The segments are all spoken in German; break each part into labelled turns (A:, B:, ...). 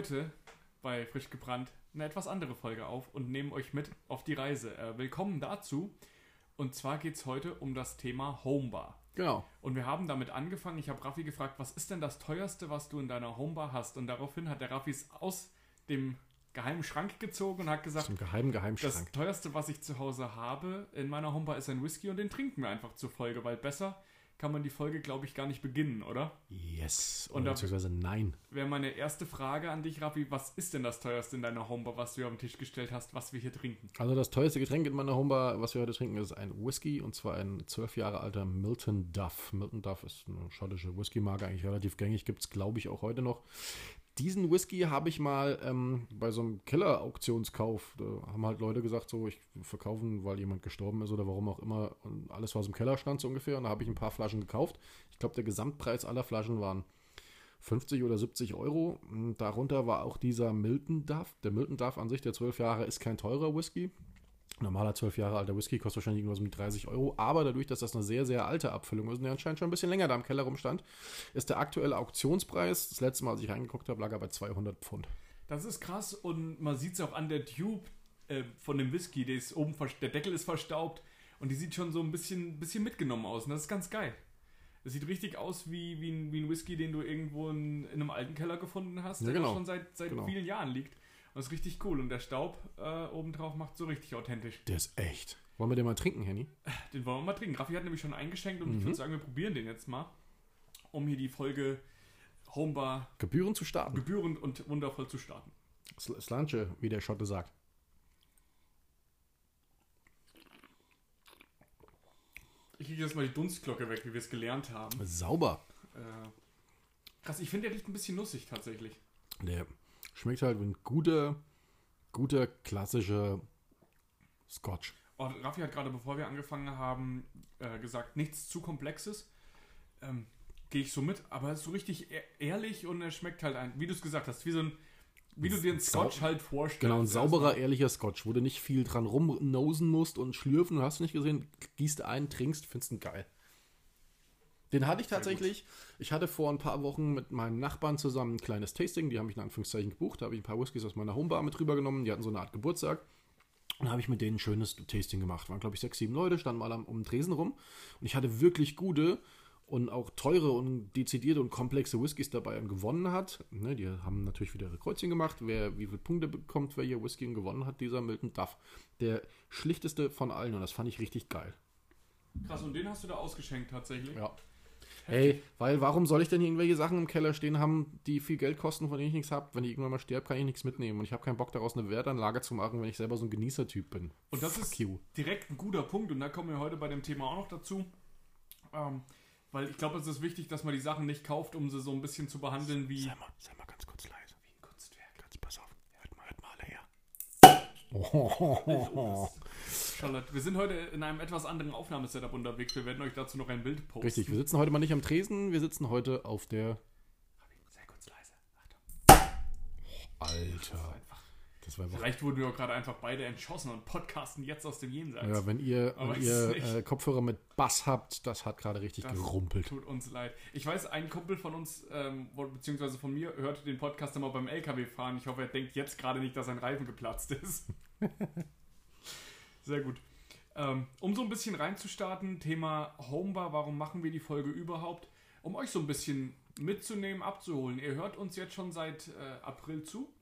A: heute bei Frisch gebrannt eine etwas andere Folge auf und nehmen euch mit auf die Reise. Äh, willkommen dazu. Und zwar geht es heute um das Thema Homebar.
B: Genau.
A: Und wir haben damit angefangen. Ich habe Raffi gefragt, was ist denn das teuerste, was du in deiner Homebar hast? Und daraufhin hat der Raffi es aus dem geheimen Schrank gezogen und hat gesagt,
B: Zum geheimen
A: das
B: Geheimschrank.
A: teuerste, was ich zu Hause habe in meiner Homebar ist ein Whisky und den trinken wir einfach zur Folge, weil besser kann man die Folge, glaube ich, gar nicht beginnen, oder?
B: Yes.
A: Und
B: Oder beziehungsweise nein.
A: Wäre meine erste Frage an dich, Raffi, was ist denn das teuerste in deiner Homebar, was du hier auf den Tisch gestellt hast, was wir hier trinken?
B: Also das teuerste Getränk in meiner Homebar, was wir heute trinken, ist ein Whisky und zwar ein zwölf Jahre alter Milton Duff. Milton Duff ist eine schottische Whisky-Marke, eigentlich relativ gängig, gibt es glaube ich auch heute noch. Diesen Whisky habe ich mal ähm, bei so einem Keller-Auktionskauf, da haben halt Leute gesagt, so ich verkaufen, weil jemand gestorben ist oder warum auch immer, und alles was im Keller stand so ungefähr. Und da habe ich ein paar Flaschen gekauft. Ich glaube, der Gesamtpreis aller Flaschen waren 50 oder 70 Euro. Darunter war auch dieser Milton Duff. Der Milton Duff an sich, der 12 Jahre, ist kein teurer Whisky. Normaler 12 Jahre alter Whisky kostet wahrscheinlich irgendwas um die 30 Euro. Aber dadurch, dass das eine sehr, sehr alte Abfüllung ist und der anscheinend schon ein bisschen länger da im Keller rumstand, ist der aktuelle Auktionspreis, das letzte Mal, als ich reingeguckt habe, lag er bei 200 Pfund.
A: Das ist krass und man sieht es auch an der Tube äh, von dem Whisky, der, ist oben, der Deckel ist verstaubt und die sieht schon so ein bisschen, bisschen mitgenommen aus und das ist ganz geil. Es sieht richtig aus wie, wie, ein, wie ein Whisky, den du irgendwo in, in einem alten Keller gefunden hast,
B: Ja,
A: der
B: genau.
A: schon seit, seit
B: Genau.
A: vielen Jahren liegt. Das ist richtig cool und der Staub äh, obendrauf macht so richtig authentisch.
B: Der ist echt. Wollen wir den mal trinken, Henny?
A: Den wollen wir mal trinken. Raffi hat nämlich schon eingeschenkt und
B: Mhm.
A: ich würde sagen, wir probieren den jetzt mal, um hier die Folge Homebar
B: Gebühren zu starten.
A: gebührend und wundervoll zu starten.
B: Sl- Slanche, wie der Schotte sagt.
A: Ich kriege jetzt mal die Dunstglocke weg, wie wir es gelernt haben.
B: Sauber.
A: Äh, krass, ich finde, der riecht ein bisschen nussig tatsächlich.
B: Der schmeckt halt wie ein guter, guter, klassischer Scotch.
A: Oh, Raffi hat gerade, bevor wir angefangen haben, äh, gesagt, nichts zu Komplexes. Ähm, Gehe ich so mit, aber es ist so richtig e ehrlich und er schmeckt halt ein, wie du es gesagt hast, wie so ein, wie du dir einen
B: Sau-
A: Scotch halt vorstellst.
B: Genau, ein sauberer, ehrlicher Scotch, wo du nicht viel dran rumnosen musst und schlürfen, hast du nicht gesehen, gießt ein, trinkst, findest ihn geil. Den hatte ich tatsächlich. Ich hatte vor ein paar Wochen mit meinen Nachbarn zusammen ein kleines Tasting, die haben mich in Anführungszeichen gebucht, da habe ich ein paar Whiskys aus meiner Homebar mit rübergenommen, die hatten so eine Art Geburtstag. Und da habe ich mit denen ein schönes Tasting gemacht. Waren, glaube ich, sechs, sieben Leute, standen mal am, um den Tresen rum. Und ich hatte wirklich gute und auch teure und dezidierte und komplexe Whiskys dabei und gewonnen hat. Ne, die haben natürlich wieder ihre Kreuzchen gemacht, wer wie viele Punkte bekommt, wer hier Whisky und gewonnen hat, dieser Milton Duff. Der schlichteste von allen und das fand ich richtig geil.
A: Krass, und den hast du da ausgeschenkt tatsächlich.
B: Ja. Ey, weil warum soll ich denn irgendwelche Sachen im Keller stehen haben, die viel Geld kosten, von denen ich nichts habe? Wenn ich irgendwann mal sterbe, kann ich nichts mitnehmen. Und ich habe keinen Bock daraus eine Wertanlage zu machen, wenn ich selber so ein Genießertyp bin.
A: Und das
B: Fuck
A: ist
B: you.
A: direkt ein guter Punkt und da kommen wir heute bei dem Thema auch noch dazu. Ähm, weil ich glaube, es ist wichtig, dass man die Sachen nicht kauft, um sie so ein bisschen zu behandeln wie,
B: Sei mal, sei mal ganz kurz leise.
A: wie ein Kunstwerk.
B: Ganz pass auf. Hört mal, hört mal alle her. Oh.
A: Charlotte, wir sind heute in einem etwas anderen Aufnahmesetup unterwegs. Wir werden euch dazu noch ein Bild posten.
B: Richtig, wir sitzen heute mal nicht am Tresen, wir sitzen heute auf der.
A: Sehr kurz leise. Achtung.
B: Alter. Das war.
A: Vielleicht wurden wir auch gerade einfach beide entschossen und podcasten jetzt aus dem Jenseits.
B: Ja, wenn ihr, wenn ihr äh, Kopfhörer mit Bass habt, das hat gerade richtig
A: Das
B: gerumpelt.
A: Tut uns leid. Ich weiß, ein Kumpel von uns, ähm, beziehungsweise von mir, hörte den Podcast immer beim LKW fahren. Ich hoffe, er denkt jetzt gerade nicht, dass sein Reifen geplatzt ist. Sehr gut. Ähm, um so ein bisschen reinzustarten, Thema Homebar, warum machen wir die Folge überhaupt? Um euch so ein bisschen mitzunehmen, abzuholen. Ihr hört uns jetzt schon seit äh, April zu.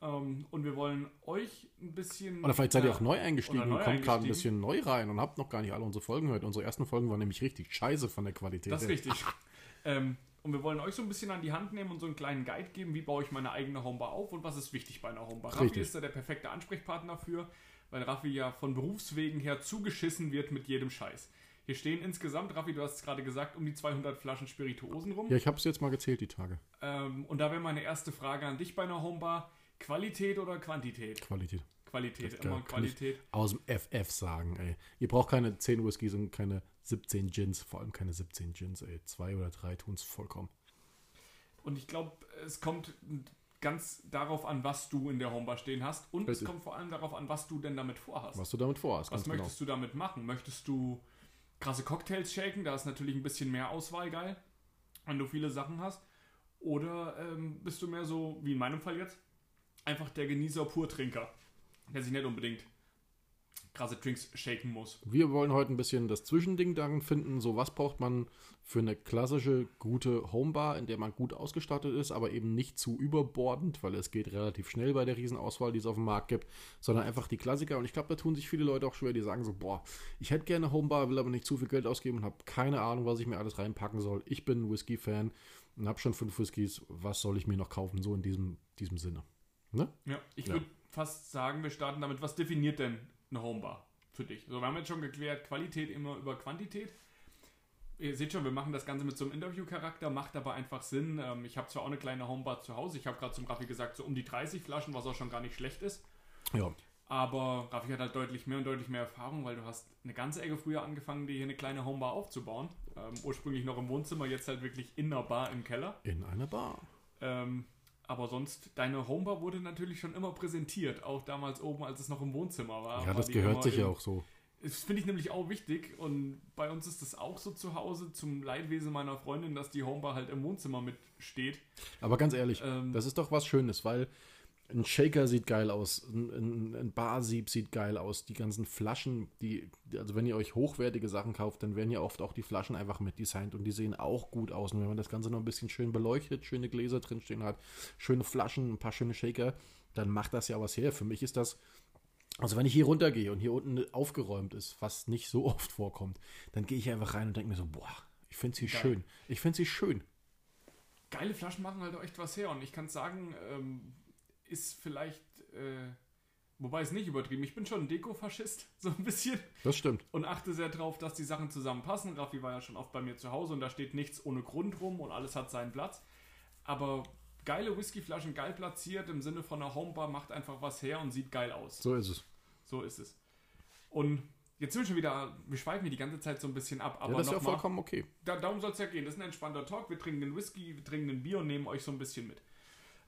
A: Ähm, und wir wollen euch ein bisschen.
B: Oder vielleicht seid ihr auch neu eingestiegen
A: neu
B: und kommt gerade ein bisschen neu rein und habt noch gar nicht alle unsere Folgen gehört. Unsere ersten Folgen waren nämlich richtig scheiße von der Qualität.
A: Das ist richtig. ähm, und wir wollen euch so ein bisschen an die Hand nehmen und so einen kleinen Guide geben, wie baue ich meine eigene Homebar auf und was ist wichtig bei einer Homebar. Raffi
B: Richtig.
A: ist da der perfekte Ansprechpartner für, weil Raffi ja von Berufswegen her zugeschissen wird mit jedem Scheiß. Hier stehen insgesamt, Raffi, du hast es gerade gesagt, um die 200 Flaschen Spirituosen rum.
B: Ja, ich habe es jetzt mal gezählt, die Tage.
A: Ähm, und da wäre meine erste Frage an dich bei einer Homebar. Qualität oder Quantität?
B: Qualität.
A: Qualität,
B: Das
A: immer Qualität.
B: Aus dem FF sagen, ey. Ihr braucht keine 10 Whiskys und keine 17 Gins, vor allem keine 17 Gins, ey. Zwei oder drei tun es vollkommen.
A: Und ich glaube, es kommt ganz darauf an, was du in der Homebar stehen hast. Und
B: Richtig.
A: es kommt vor allem darauf an, was du denn damit vorhast.
B: Was du damit vorhast,
A: Was
B: genau.
A: möchtest du damit machen? Möchtest du krasse Cocktails shaken? Da ist natürlich ein bisschen mehr Auswahl geil, wenn du viele Sachen hast. Oder ähm, bist du mehr so, wie in meinem Fall jetzt, einfach der Genießer, Purtrinker, der sich nicht unbedingt krasse Drinks shaken muss.
B: Wir wollen heute ein bisschen das Zwischending darin finden, so was braucht man für eine klassische, gute Homebar, in der man gut ausgestattet ist, aber eben nicht zu überbordend, weil es geht relativ schnell bei der Riesenauswahl, die es auf dem Markt gibt, sondern einfach die Klassiker. Und ich glaube, da tun sich viele Leute auch schwer, die sagen so, boah, ich hätte gerne eine Homebar, will aber nicht zu viel Geld ausgeben und habe keine Ahnung, was ich mir alles reinpacken soll. Ich bin ein Whisky-Fan und habe schon fünf Whiskys, was soll ich mir noch kaufen? So in diesem, diesem Sinne. Ne?
A: Ja, ich
B: Ja.
A: würde fast sagen, wir starten damit, was definiert denn eine Homebar für dich? So, wir haben jetzt schon geklärt, Qualität immer über Quantität. Ihr seht schon, wir machen das Ganze mit so einem Interview-Charakter, macht aber einfach Sinn. Ähm, ich habe zwar auch eine kleine Homebar zu Hause, ich habe gerade zum Raffi gesagt, so um die 30 Flaschen, was auch schon gar nicht schlecht ist.
B: Ja.
A: Aber Raffi hat halt deutlich mehr und deutlich mehr Erfahrung, weil du hast eine ganze Ecke früher angefangen, dir hier eine kleine Homebar aufzubauen. Ähm, ursprünglich noch im Wohnzimmer, jetzt halt wirklich in einer Bar im Keller.
B: In einer Bar.
A: Ähm, aber sonst, deine Homebar wurde natürlich schon immer präsentiert, auch damals oben, als es noch im Wohnzimmer war.
B: Ja,
A: war
B: das gehört sich ja auch so.
A: Das finde ich nämlich auch wichtig und bei uns ist das auch so zu Hause, zum Leidwesen meiner Freundin, dass die Homebar halt im Wohnzimmer mitsteht.
B: Aber ganz ehrlich,
A: Ähm,
B: das ist doch was Schönes, weil ein Shaker sieht geil aus, ein, ein, Barsieb sieht geil aus, die ganzen Flaschen, die, also wenn ihr euch hochwertige Sachen kauft, dann werden ja oft auch die Flaschen einfach mitdesignt und die sehen auch gut aus. Und wenn man das Ganze noch ein bisschen schön beleuchtet, schöne Gläser drinstehen hat, schöne Flaschen, ein paar schöne Shaker, dann macht das ja was her. Für mich ist das, also wenn ich hier runtergehe und hier unten aufgeräumt ist, was nicht so oft vorkommt, dann gehe ich einfach rein und denke mir so, boah, ich finde sie
A: Geil.
B: schön. Ich finde sie schön.
A: geile Flaschen machen halt auch echt was her und ich kann sagen, ähm, ist vielleicht, äh, wobei es nicht übertrieben, ich bin schon ein Deko-Faschist, so ein bisschen.
B: Das stimmt.
A: und achte sehr darauf, dass die Sachen zusammenpassen. Raffi war ja schon oft bei mir zu Hause und da steht nichts ohne Grund rum und alles hat seinen Platz. Aber geile Whiskyflaschen, geil platziert im Sinne von einer Homebar, macht einfach was her und sieht geil aus.
B: So ist es.
A: So ist es. Und jetzt sind wir schon wieder, wir schweifen hier die ganze Zeit so ein bisschen ab, aber
B: ja, das ist ja
A: mal-
B: vollkommen okay.
A: da, darum soll es ja gehen. Das ist ein entspannter Talk. Wir trinken den Whisky, wir trinken ein Bier und nehmen euch so ein bisschen mit.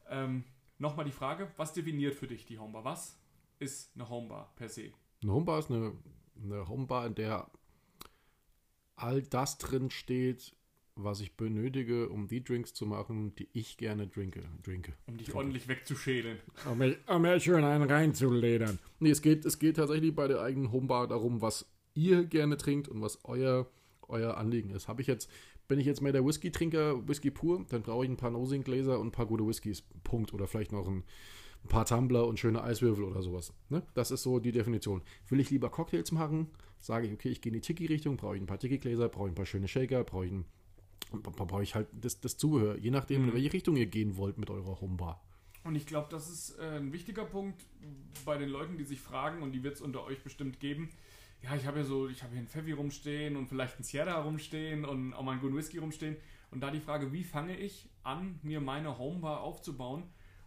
A: Ähm, Nochmal die Frage, was definiert für dich die Homebar? Was ist eine Homebar per se?
B: Eine Homebar ist eine, eine Homebar, in der all das drin steht, was ich benötige, um die Drinks zu machen, die ich gerne trinke. trinke.
A: Um dich
B: Trinke.
A: ordentlich wegzuschälen.
B: Um mir, um mir schön einen reinzuledern. Nee, es geht, es geht tatsächlich bei der eigenen Homebar darum, was ihr gerne trinkt und was euer, euer Anliegen ist. Habe ich jetzt, bin ich jetzt mehr der Whisky-Trinker, Whisky pur, dann brauche ich ein paar Nosing-Gläser und ein paar gute Whiskys. Punkt. Oder vielleicht noch ein, ein paar Tumbler und schöne Eiswürfel oder sowas. Ne? Das ist so die Definition. Will ich lieber Cocktails machen, sage ich, okay, ich gehe in die Tiki-Richtung, brauche ich ein paar Tiki-Gläser, brauche ich ein paar schöne Shaker, brauche ich, ein, brauche ich halt das, das Zubehör, je nachdem,
A: Mhm.
B: in welche Richtung ihr gehen wollt mit eurer Homebar.
A: Und ich glaube, das ist äh, ein wichtiger Punkt bei den Leuten, die sich fragen, und die wird es unter euch bestimmt geben. Ja, ich habe ja so, ich habe hier einen Pfeffi rumstehen und vielleicht einen Sierra rumstehen und auch mal einen guten Whisky rumstehen. Und da die Frage, wie fange ich an, mir meine Homebar aufzubauen?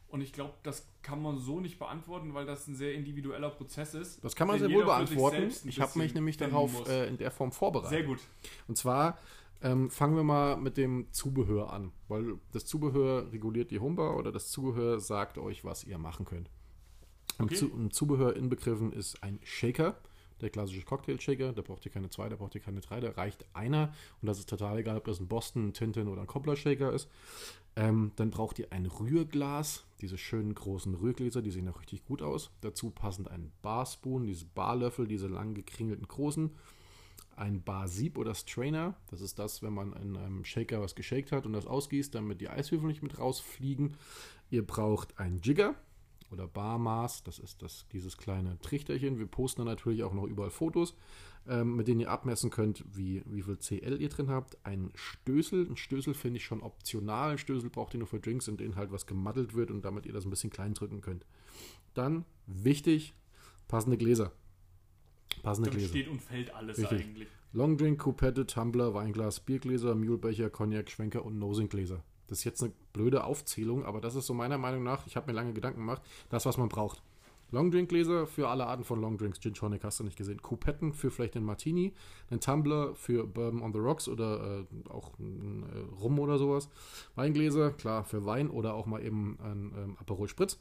A: Und ich glaube, das kann man so nicht beantworten, weil das ein sehr individueller Prozess ist.
B: Das kann man sehr wohl beantworten. Ich habe mich nämlich darauf äh, in der Form vorbereitet.
A: Sehr gut.
B: Und zwar ähm, fangen wir mal mit dem Zubehör an, weil das Zubehör reguliert die Homebar oder das Zubehör sagt euch, was ihr machen könnt. Im,
A: Okay.
B: Zu, Im Zubehör inbegriffen ist ein Shaker, der klassische Cocktail-Shaker. Da braucht ihr keine zwei, da braucht ihr keine drei, da reicht einer. Und das ist total egal, ob das ein Boston, ein Tintin oder ein Cobbler-Shaker ist. Ähm, dann braucht ihr ein Rührglas, diese schönen großen Rührgläser, die sehen auch richtig gut aus. Dazu passend ein Barspoon, diese Barlöffel, diese lang gekringelten großen. Ein Barsieb oder Strainer, das ist das, wenn man in einem Shaker was geshakt hat und das ausgießt, damit die Eiswürfel nicht mit rausfliegen. Ihr braucht ein Jigger oder Barmaß, das ist das, dieses kleine Trichterchen. Wir posten dann natürlich auch noch überall Fotos, ähm, mit denen ihr abmessen könnt, wie, wie viel CL ihr drin habt. Ein Stößel, ein Stößel finde ich schon optional. Ein Stößel braucht ihr nur für Drinks, in denen halt was gemaddelt wird und damit ihr das ein bisschen klein drücken könnt. Dann, wichtig, passende Gläser. Passende
A: Damit
B: Gläser.
A: steht und fällt alles
B: Richtig.
A: eigentlich.
B: Longdrink, Coupette, Tumbler, Weinglas, Biergläser, Mulebecher, Cognac, Schwenker und Nosingläser. Das ist jetzt eine blöde Aufzählung, aber das ist so meiner Meinung nach, ich habe mir lange Gedanken gemacht, das, was man braucht. Longdrinkgläser für alle Arten von Longdrinks, Gin Tonic hast du nicht gesehen. Coupetten für vielleicht den Martini, einen Tumbler für Bourbon on the Rocks oder äh, auch äh, Rum oder sowas. Weingläser, klar, für Wein oder auch mal eben ein ähm, Aperol Spritz.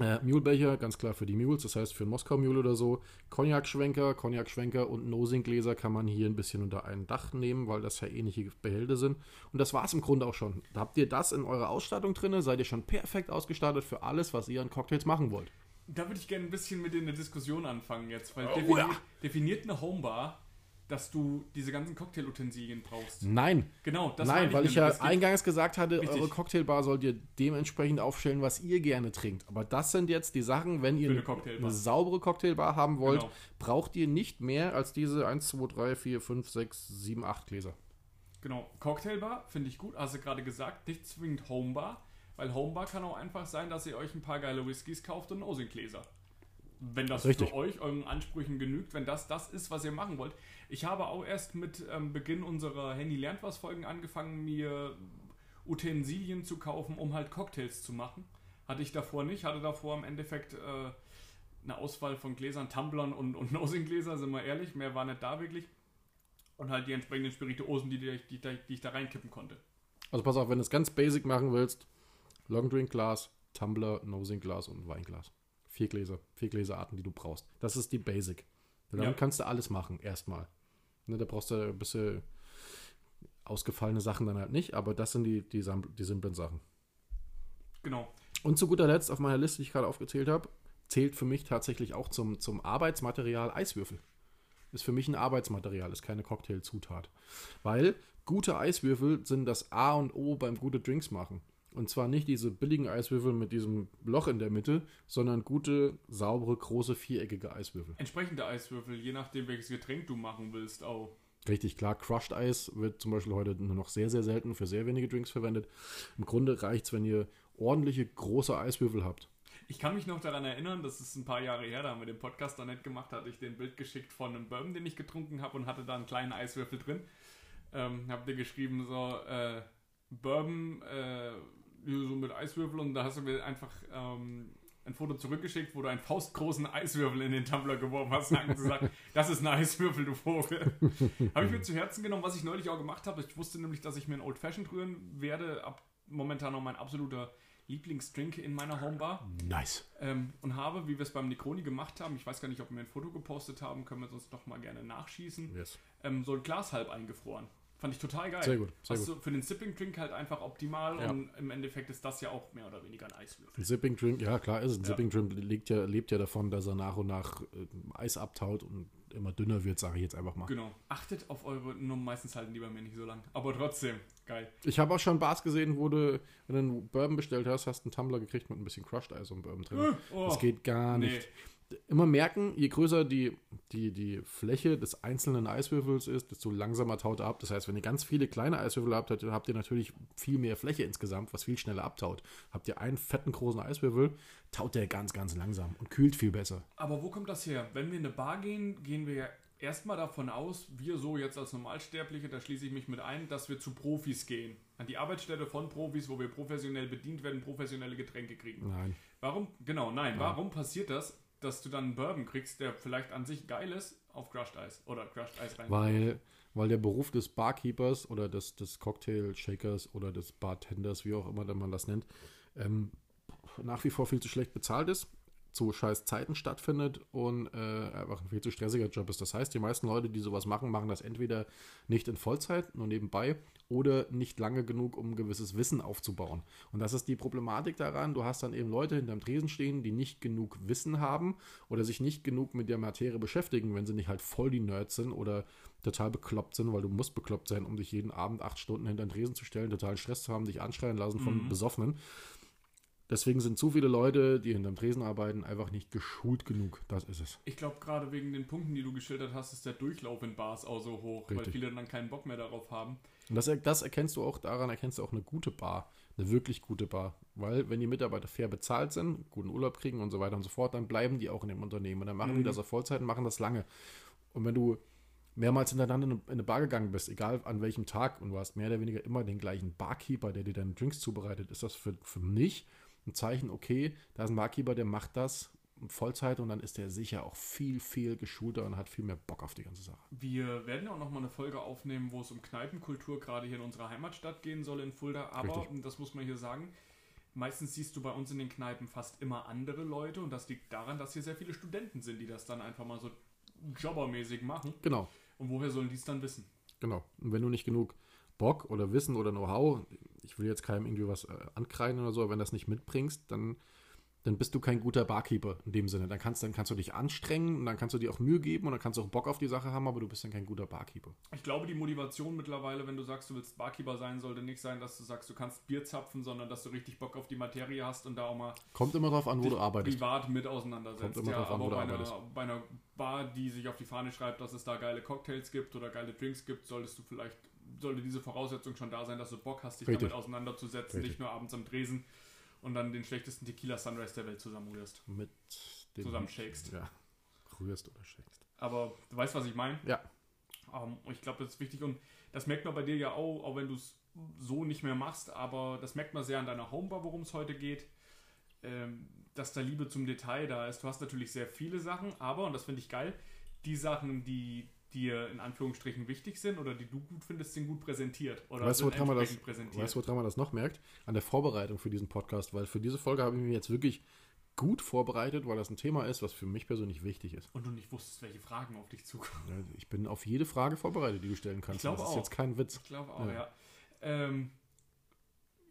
B: Äh, Mulebecher, ganz klar für die Mules, das heißt für einen Moskau-Mule oder so. Cognac-Schwenker, Cognac-Schwenker und Nosing-Gläser kann man hier ein bisschen unter ein Dach nehmen, weil das ja ähnliche Behälter sind. Und das war es im Grunde auch schon. Habt ihr das in eurer Ausstattung drin? Seid ihr schon perfekt ausgestattet für alles, was ihr an Cocktails machen wollt?
A: Da würde ich gerne ein bisschen mit in der Diskussion anfangen jetzt, weil
B: Oh,
A: definiert,
B: ja.
A: definiert eine Homebar, dass du diese ganzen Cocktailutensilien brauchst.
B: Nein,
A: Genau, das
B: Nein, weil ich ja eingangs gesagt hatte,
A: Richtig.
B: eure Cocktailbar sollt ihr dementsprechend aufstellen, was ihr gerne trinkt. Aber das sind jetzt die Sachen, wenn ihr
A: eine
B: eine saubere Cocktailbar haben wollt,
A: Genau.
B: braucht ihr nicht mehr als diese 1, 2, 3, 4, 5, 6, 7, 8 Gläser.
A: Genau, Cocktailbar finde ich gut, hast du gerade gesagt, nicht zwingend Homebar, weil Homebar kann auch einfach sein, dass ihr euch ein paar geile Whiskys kauft und Nosingläser. Wenn das
B: Richtig.
A: für euch euren Ansprüchen genügt, wenn das das ist, was ihr machen wollt. Ich habe auch erst mit ähm, Beginn unserer Henny lernt was Folgen angefangen, mir Utensilien zu kaufen, um halt Cocktails zu machen. Hatte ich davor nicht, hatte davor im Endeffekt äh, eine Auswahl von Gläsern, Tumblern und, und Nosingläser, sind wir ehrlich, mehr war nicht da wirklich. Und halt die entsprechenden Spirituosen, die, die, die, die ich da reinkippen konnte.
B: Also pass auf, wenn du es ganz basic machen willst, Longdrink-Glas, Tumbler, Nosing-Glas und Weinglas. Vier Gläser, vier Gläserarten, die du brauchst. Das ist die Basic. Damit
A: Ja.
B: kannst du alles machen, erstmal. Ne, da brauchst du ein bisschen ausgefallene Sachen dann halt nicht, aber das sind die, die, die simplen Sachen.
A: Genau.
B: Und zu guter Letzt auf meiner Liste, die ich gerade aufgezählt habe, zählt für mich tatsächlich auch zum, zum Arbeitsmaterial Eiswürfel. Ist für mich ein Arbeitsmaterial, ist keine Cocktailzutat. Weil gute Eiswürfel sind das A und O beim gute Drinks machen. Und zwar nicht diese billigen Eiswürfel mit diesem Loch in der Mitte, sondern gute, saubere, große, viereckige Eiswürfel.
A: Entsprechende Eiswürfel, je nachdem, welches Getränk du machen willst, auch.
B: Richtig klar, Crushed Eis wird zum Beispiel heute nur noch sehr, sehr selten für sehr wenige Drinks verwendet. Im Grunde reicht es, wenn ihr ordentliche, große Eiswürfel habt.
A: Ich kann mich noch daran erinnern, das ist ein paar Jahre her, da haben wir den Podcast da nicht gemacht, hatte ich den Bild geschickt von einem Bourbon, den ich getrunken habe und hatte da einen kleinen Eiswürfel drin. Ähm, hab dir geschrieben, so, äh, Bourbon, äh, so mit Eiswürfel und da hast du mir einfach ähm, ein Foto zurückgeschickt, wo du einen faustgroßen Eiswürfel in den Tumbler geworfen hast und gesagt, das ist ein Eiswürfel, du Vogel. habe ich mir zu Herzen genommen, was ich neulich auch gemacht habe. Ich wusste nämlich, dass ich mir einen Old Fashioned rühren werde. Ab momentan noch mein absoluter Lieblingsdrink in meiner Homebar.
B: Nice.
A: Ähm, und habe, wie wir es beim Necroni gemacht haben, ich weiß gar nicht, ob wir ein Foto gepostet haben, können wir sonst noch mal gerne nachschießen,
B: Yes.
A: ähm, so ein Glas halb eingefroren. Fand ich total geil.
B: Sehr gut, sehr
A: also für den Sipping Drink halt einfach optimal
B: Ja.
A: und im Endeffekt ist das ja auch mehr oder weniger ein Eiswürfel.
B: Ein Sipping Drink, ja klar ist es. Ein
A: Ja.
B: Sipping Drink lebt ja, lebt ja davon, dass er nach und nach äh, Eis abtaut und immer dünner wird, sage ich jetzt einfach mal.
A: Genau. Achtet auf eure, nur meistens halten die bei mir nicht so lang. Aber trotzdem, geil.
B: Ich habe auch schon Bars gesehen, wo du, wenn du einen Bourbon bestellt hast, hast einen Tumbler gekriegt mit ein bisschen Crushed Eis und Bourbon drin.
A: Oh,
B: Das geht gar
A: nee.
B: nicht. Immer merken, je größer die, die, die Fläche des einzelnen Eiswürfels ist, desto langsamer taut er ab. Das heißt, wenn ihr ganz viele kleine Eiswürfel habt, dann habt ihr natürlich viel mehr Fläche insgesamt, was viel schneller abtaut. Habt ihr einen fetten großen Eiswürfel, taut der ganz, ganz langsam und kühlt viel besser.
A: Aber wo kommt das her? Wenn wir in eine Bar gehen, gehen wir ja erstmal davon aus, wir so jetzt als Normalsterbliche, da schließe ich mich mit ein, dass wir zu Profis gehen. An die Arbeitsstätte von Profis, wo wir professionell bedient werden, professionelle Getränke kriegen.
B: Nein.
A: Warum, genau, nein, warum passiert das, dass du dann einen Bourbon kriegst, der vielleicht an sich geil ist, auf Crushed Eis oder Crushed Eis rein?
B: Weil, weil der Beruf des Barkeepers oder des, des Cocktail-Shakers oder des Bartenders, wie auch immer man das nennt, ähm, nach wie vor viel zu schlecht bezahlt ist, zu scheiß Zeiten stattfindet und äh, einfach ein viel zu stressiger Job ist. Das heißt, die meisten Leute, die sowas machen, machen das entweder nicht in Vollzeit, nur nebenbei, oder nicht lange genug, um ein gewisses Wissen aufzubauen. Und das ist die Problematik daran. Du hast dann eben Leute hinterm Tresen stehen, die nicht genug Wissen haben oder sich nicht genug mit der Materie beschäftigen, wenn sie nicht halt voll die Nerds sind oder total bekloppt sind, weil du musst bekloppt sein, um dich jeden Abend acht Stunden hinter den Tresen zu stellen, total Stress zu haben, dich anschreien lassen von Besoffenen. Deswegen sind zu viele Leute, die hinterm Tresen arbeiten, einfach nicht geschult genug. Das ist es.
A: Ich glaube, gerade wegen den Punkten, die du geschildert hast, ist der Durchlauf in Bars auch so hoch, weil
B: Richtig.
A: viele dann keinen Bock mehr darauf haben.
B: Und das, das erkennst du auch, daran erkennst du auch eine gute Bar, eine wirklich gute Bar. Weil wenn die Mitarbeiter fair bezahlt sind, guten Urlaub kriegen und so weiter und so fort, dann bleiben die auch in dem Unternehmen. Und dann machen die das auf Vollzeit und machen das lange. Und wenn du mehrmals hintereinander in eine Bar gegangen bist, egal an welchem Tag, und du hast mehr oder weniger immer den gleichen Barkeeper, der dir deine Drinks zubereitet, ist das für, für mich ein Zeichen, okay, da ist ein Barkeeper, der macht das Vollzeit und dann ist der sicher auch viel, viel geschulter und hat viel mehr Bock auf die ganze Sache.
A: Wir werden ja auch nochmal eine Folge aufnehmen, wo es um Kneipenkultur gerade hier in unserer Heimatstadt gehen soll in Fulda. Aber,
B: Richtig.
A: das muss man hier sagen, meistens siehst du bei uns in den Kneipen fast immer andere Leute und das liegt daran, dass hier sehr viele Studenten sind, die das dann einfach mal so jobbermäßig machen.
B: Genau,
A: Und woher sollen die es dann wissen?
B: genau. Und wenn du nicht genug Bock oder Wissen oder Know-how, ich will jetzt keinem irgendwie was äh, ankreiden oder so, aber wenn du das nicht mitbringst, dann, dann bist du kein guter Barkeeper in dem Sinne. Dann kannst, dann kannst du dich anstrengen und dann kannst du dir auch Mühe geben und dann kannst du auch Bock auf die Sache haben, aber du bist dann kein guter Barkeeper.
A: Ich glaube, die Motivation mittlerweile, wenn du sagst, du willst Barkeeper sein, sollte nicht sein, dass du sagst, du kannst Bier zapfen, sondern dass du richtig Bock auf die Materie hast und da auch mal
B: Kommt immer drauf an, wo du arbeitest.
A: privat mit auseinandersetzt.
B: Kommt immer
A: ja,
B: drauf an,
A: aber
B: wo du
A: bei einer,
B: arbeitest.
A: bei einer Bar, die sich auf die Fahne schreibt, dass es da geile Cocktails gibt oder geile Drinks gibt, solltest du vielleicht, sollte diese Voraussetzung schon da sein, dass du Bock hast, dich
B: Richtig.
A: damit auseinanderzusetzen,
B: Richtig.
A: nicht nur abends am Dresen und dann den schlechtesten Tequila Sunrise der Welt zusammenrührst.
B: Mit dem
A: Zusammen shakest.
B: Ja, rührst oder shakest.
A: Aber du weißt, was ich meine?
B: Ja,
A: Ähm, ich glaube, das ist wichtig und das merkt man bei dir ja auch, auch wenn du es so nicht mehr machst, aber das merkt man sehr an deiner Homebar, worum es heute geht, ähm, dass da Liebe zum Detail da ist. Du hast natürlich sehr viele Sachen, aber, und das finde ich geil, die Sachen, die dir in Anführungsstrichen wichtig sind oder die du gut findest, sind gut präsentiert. Oder
B: Weißt
A: sind
B: woran das-
A: präsentiert.
B: weißt du, woran man das noch merkt? An der Vorbereitung für diesen Podcast, weil für diese Folge habe ich mich jetzt wirklich gut vorbereitet, weil das ein Thema ist, was für mich persönlich wichtig ist.
A: und du nicht wusstest, welche Fragen auf dich zukommen.
B: Ich bin auf jede Frage vorbereitet, die du stellen kannst.
A: Ich glaube
B: das ist
A: auch.
B: jetzt kein Witz.
A: Ich glaube auch,
B: Ja.
A: ja. Ähm,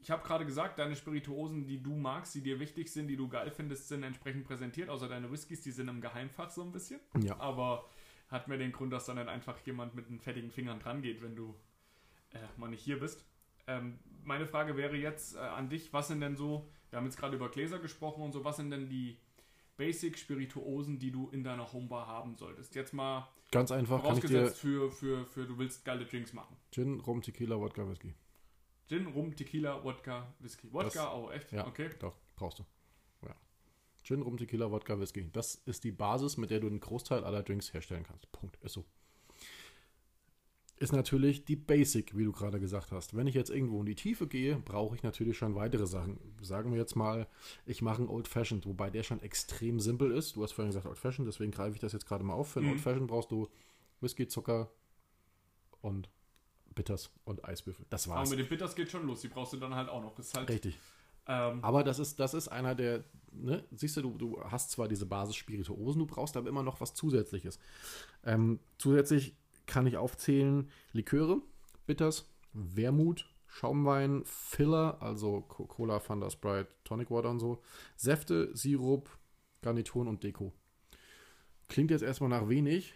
A: ich habe gerade gesagt, deine Spirituosen, die du magst, die dir wichtig sind, die du geil findest, sind entsprechend präsentiert. Außer deine Whiskys, die sind im Geheimfach so ein bisschen.
B: Ja.
A: Aber hat mir den Grund, dass dann einfach jemand mit den fettigen Fingern dran geht, wenn du äh, mal nicht hier bist. Ähm, meine Frage wäre jetzt äh, an dich, was sind denn so, wir haben jetzt gerade über Gläser gesprochen und so, was sind denn die Basic Spirituosen, die du in deiner Homebar haben solltest? Jetzt mal
B: Ganz einfach
A: vorausgesetzt für, für, für du willst geile Drinks machen.
B: Gin, Rum, Tequila, Wodka, Whisky.
A: Gin, Rum, Tequila, Wodka, Whisky. Wodka
B: Das-
A: auch, echt?
B: Ja,
A: Okay.
B: doch, brauchst du. Gin, Rum, Tequila, Wodka, Whisky. Das ist die Basis, mit der du einen Großteil aller Drinks herstellen kannst. Punkt. Ist so. Ist natürlich die Basic, wie du gerade gesagt hast. Wenn ich jetzt irgendwo in die Tiefe gehe, brauche ich natürlich schon weitere Sachen. Sagen wir jetzt mal, ich mache einen Old Fashioned, wobei der schon extrem simpel ist. Du hast vorhin gesagt Old Fashioned, deswegen greife ich das jetzt gerade mal auf. Für einen
A: Mhm.
B: Old Fashioned brauchst du Whisky, Zucker und Bitters und Eiswürfel. Das
A: Aber
B: war's.
A: mit den Bitters geht schon los. Die brauchst du dann halt auch noch. Ist halt,
B: Richtig.
A: Ähm,
B: Aber das ist, das ist einer der, ne, siehst du, du, du hast zwar diese Basis Spirituosen, du brauchst aber immer noch was Zusätzliches. Ähm, zusätzlich kann ich aufzählen Liköre, Bitters, Wermut, Schaumwein, Filler, also Co- Cola, Fanta, Sprite, Tonic Water und so, Säfte, Sirup, Garnituren und Deko. Klingt jetzt erstmal nach wenig,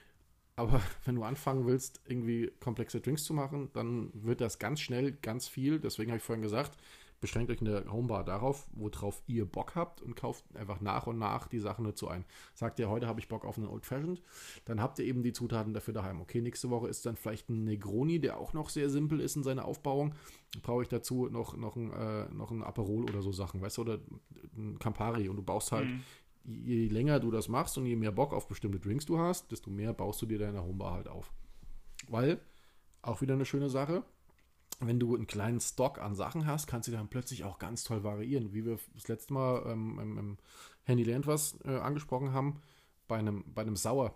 B: aber wenn du anfangen willst, irgendwie komplexe Drinks zu machen, dann wird das ganz schnell ganz viel. Deswegen habe ich vorhin gesagt, beschränkt euch in der Homebar darauf, worauf ihr Bock habt und kauft einfach nach und nach die Sachen dazu ein. Sagt ihr, heute habe ich Bock auf einen Old Fashioned, dann habt ihr eben die Zutaten dafür daheim. Okay, nächste Woche ist dann vielleicht ein Negroni, der auch noch sehr simpel ist in seiner Aufbauung. Brauche ich dazu noch, noch, ein, äh, noch ein Aperol oder so Sachen, weißt du, oder ein Campari und du baust halt
A: Mhm.
B: je länger du das machst und je mehr Bock auf bestimmte Drinks du hast, desto mehr baust du dir deine Homebar halt auf. Weil, auch wieder eine schöne Sache, wenn du einen kleinen Stock an Sachen hast, kannst du dann plötzlich auch ganz toll variieren. Wie wir das letzte Mal ähm, im, im Handy Lernt was äh, angesprochen haben, bei einem, bei einem Sauer.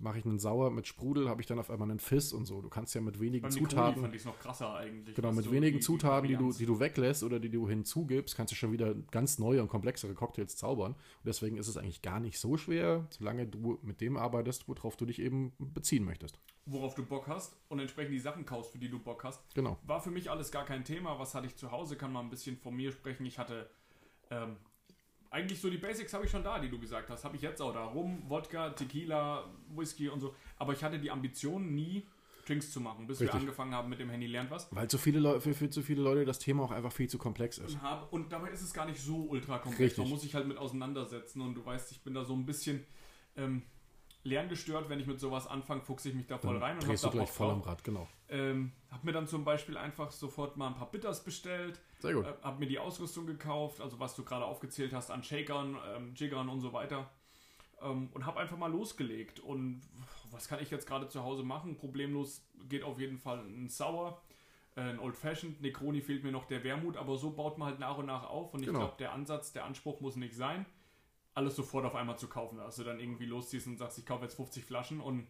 B: Mache ich einen Sauer mit Sprudel, habe ich dann auf einmal einen Fiss und so. Du kannst ja mit wenigen Zutaten.
A: fand ich noch krasser eigentlich.
B: Genau, mit wenigen
A: die-
B: Zutaten, die du,
A: Varianz-
B: die du weglässt oder die du hinzugibst, kannst du schon wieder ganz neue und komplexere Cocktails zaubern. Und deswegen ist es eigentlich gar nicht so schwer, solange du mit dem arbeitest, worauf du dich eben beziehen möchtest.
A: worauf du Bock hast und entsprechend die Sachen kaufst, für die du Bock hast.
B: Genau.
A: War für mich alles gar kein Thema. Was hatte ich zu Hause? Kann man ein bisschen von mir sprechen. Ich hatte ähm, eigentlich so die Basics habe ich schon da, die du gesagt hast. Habe ich jetzt auch da. Rum, Wodka, Tequila, Whisky und so. Aber ich hatte die Ambition nie, Drinks zu machen, bis wir
B: Richtig.
A: angefangen haben mit dem Handy lernt was.
B: Weil zu viele Leute, für, für zu viele Leute das Thema auch einfach viel zu komplex ist.
A: Und dabei ist es gar nicht so ultra komplex.
B: Richtig.
A: Man muss sich halt mit auseinandersetzen und du weißt, ich bin da so ein bisschen ähm, lerngestört, wenn ich mit sowas anfange, fuchse ich mich da voll
B: Dann
A: rein und
B: drehst
A: hab
B: du
A: da
B: gleich voll am. Rad, genau.
A: Ähm, hab mir dann zum Beispiel einfach sofort mal ein paar Bitters bestellt,
B: Sehr gut.
A: äh, hab mir die Ausrüstung gekauft, also was du gerade aufgezählt hast an Shakern, ähm, Jiggern und so weiter. Ähm, und hab einfach mal losgelegt und was kann ich jetzt gerade zu Hause machen? Problemlos geht auf jeden Fall ein Sour, äh, ein Old Fashioned, Necroni fehlt mir noch der Wermut, aber so baut man halt nach und nach auf und ich
B: Genau.
A: glaube, der Ansatz, der Anspruch muss nicht sein, alles sofort auf einmal zu kaufen, du dann irgendwie losziehst und sagst, ich kaufe jetzt 50 Flaschen und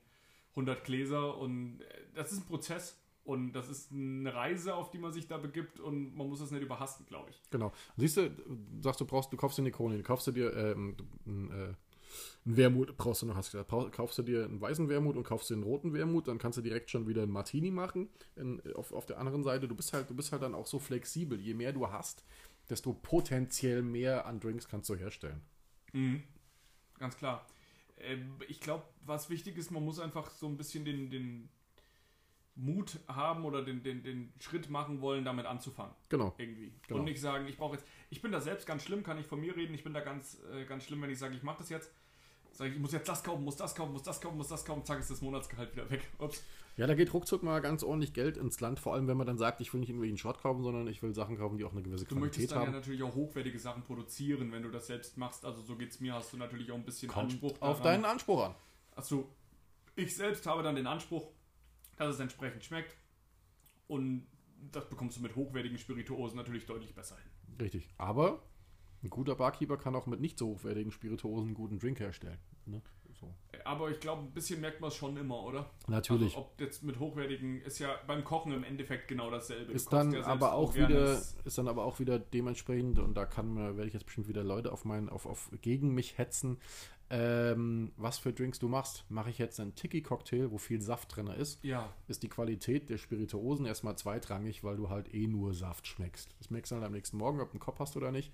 A: 100 Gläser und äh, das ist ein Prozess und das ist eine Reise, auf die man sich da begibt und man muss es nicht überhasten, glaube ich.
B: Genau. Siehst du, sagst du brauchst, du kaufst dir eine Krone, kaufst du dir ähm, äh, einen Wermut, brauchst du noch, hast du gesagt, kaufst du dir einen weißen Wermut und kaufst dir einen roten Wermut, dann kannst du direkt schon wieder einen Martini machen. In, auf, auf der anderen Seite, du bist halt, du bist halt dann auch so flexibel. Je mehr du hast, desto potenziell mehr an Drinks kannst du herstellen.
A: Mhm. Ganz klar. Ähm, ich glaube, was wichtig ist, man muss einfach so ein bisschen den, den Mut haben oder den, den, den Schritt machen wollen, damit anzufangen.
B: Genau.
A: Irgendwie.
B: Genau.
A: Und nicht sagen, ich brauche jetzt. Ich bin da selbst ganz schlimm, kann ich von mir reden. Ich bin da ganz, äh, ganz schlimm, wenn ich sage, ich mache das jetzt. Sage ich, ich muss jetzt das kaufen, muss das kaufen, muss das kaufen, muss das kaufen, zack, ist das Monatsgehalt wieder weg. Ups.
B: Ja, da geht ruckzuck mal ganz ordentlich Geld ins Land, vor allem wenn man dann sagt, ich will nicht irgendwie einen Shot kaufen, sondern ich will Sachen kaufen, die auch eine gewisse
A: Du möchtest
B: Qualität
A: dann ja
B: haben.
A: natürlich auch hochwertige Sachen produzieren, wenn du das selbst machst. Also so geht's mir, hast du natürlich auch ein bisschen
B: Kommt
A: Anspruch.
B: auf
A: daran.
B: deinen Anspruch an.
A: Also, ich selbst habe dann den Anspruch, dass es entsprechend schmeckt. Und das bekommst du mit hochwertigen Spirituosen natürlich deutlich besser hin.
B: Richtig. Aber ein guter Barkeeper kann auch mit nicht so hochwertigen Spirituosen einen guten Drink herstellen. Ne? So.
A: Aber ich glaube, ein bisschen merkt man es schon immer, oder?
B: Natürlich.
A: Also, ob jetzt mit hochwertigen, ist ja beim Kochen im Endeffekt genau dasselbe.
B: Ist dann
A: ja
B: aber auch wieder ist dann aber auch wieder dementsprechend und da kann mir werde ich jetzt bestimmt wieder Leute auf meinen auf, auf gegen mich hetzen ähm, was für Drinks du machst mache ich jetzt einen Tiki Cocktail wo viel Saft drin ist
A: Ja,
B: ist die Qualität der Spirituosen erstmal zweitrangig weil du halt eh nur Saft schmeckst das merkst du halt am nächsten Morgen ob du einen Kopf hast oder nicht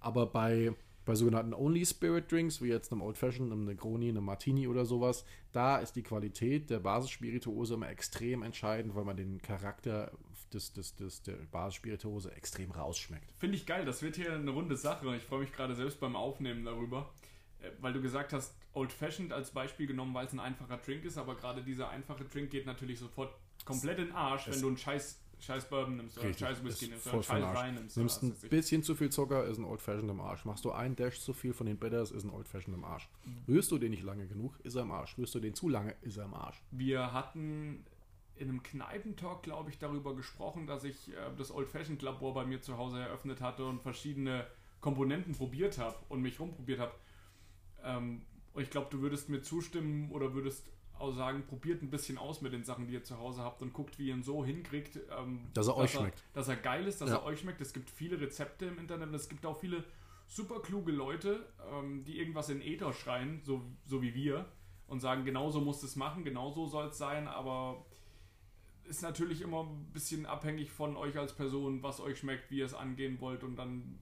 B: aber bei bei sogenannten Only Spirit Drinks, wie jetzt einem Old Fashioned, einem Negroni, einem Martini oder sowas, da ist die Qualität der Basisspirituose immer extrem entscheidend, weil man den Charakter des, des, des, der Basisspirituose extrem rausschmeckt.
A: finde ich geil. Das wird hier eine runde Sache. Ich freue mich gerade selbst beim Aufnehmen darüber. Äh, Weil du gesagt hast, Old Fashioned als Beispiel genommen, weil es ein einfacher Drink ist, aber gerade dieser einfache Drink geht natürlich sofort komplett in den Arsch, wenn du einen scheiß, scheiß Bourbon nimmst oder scheiß Whisky nimmst oder scheiß. Wein nimmst.
B: Nimmst ein bisschen zu viel Zucker, ist ein Old Fashioned im Arsch. Machst du einen Dash zu viel von den Bitters, ist ein Old Fashioned im Arsch. Rührst du den nicht lange genug, ist er im Arsch. Rührst du den zu lange, ist er im Arsch.
A: Wir hatten in einem Kneipentalk, glaube ich, darüber gesprochen, dass ich äh, das Old Fashioned Labor bei mir zu Hause eröffnet hatte und verschiedene Komponenten probiert habe und mich rumprobiert habe. Ähm, und ich glaube, du würdest mir zustimmen oder würdest sagen, probiert ein bisschen aus mit den Sachen, die ihr zu Hause habt und guckt, wie ihr ihn so hinkriegt, ähm,
B: Dass er euch schmeckt.
A: Dass er geil ist, dass
B: Ja.
A: er euch schmeckt. Es gibt viele Rezepte im Internet und es gibt auch viele super kluge Leute, ähm, die irgendwas in Äther schreien, so, so wie wir, und sagen, genau so musst du es machen, genau so soll es sein, aber ist natürlich immer ein bisschen abhängig von euch als Person, was euch schmeckt, wie ihr es angehen wollt und dann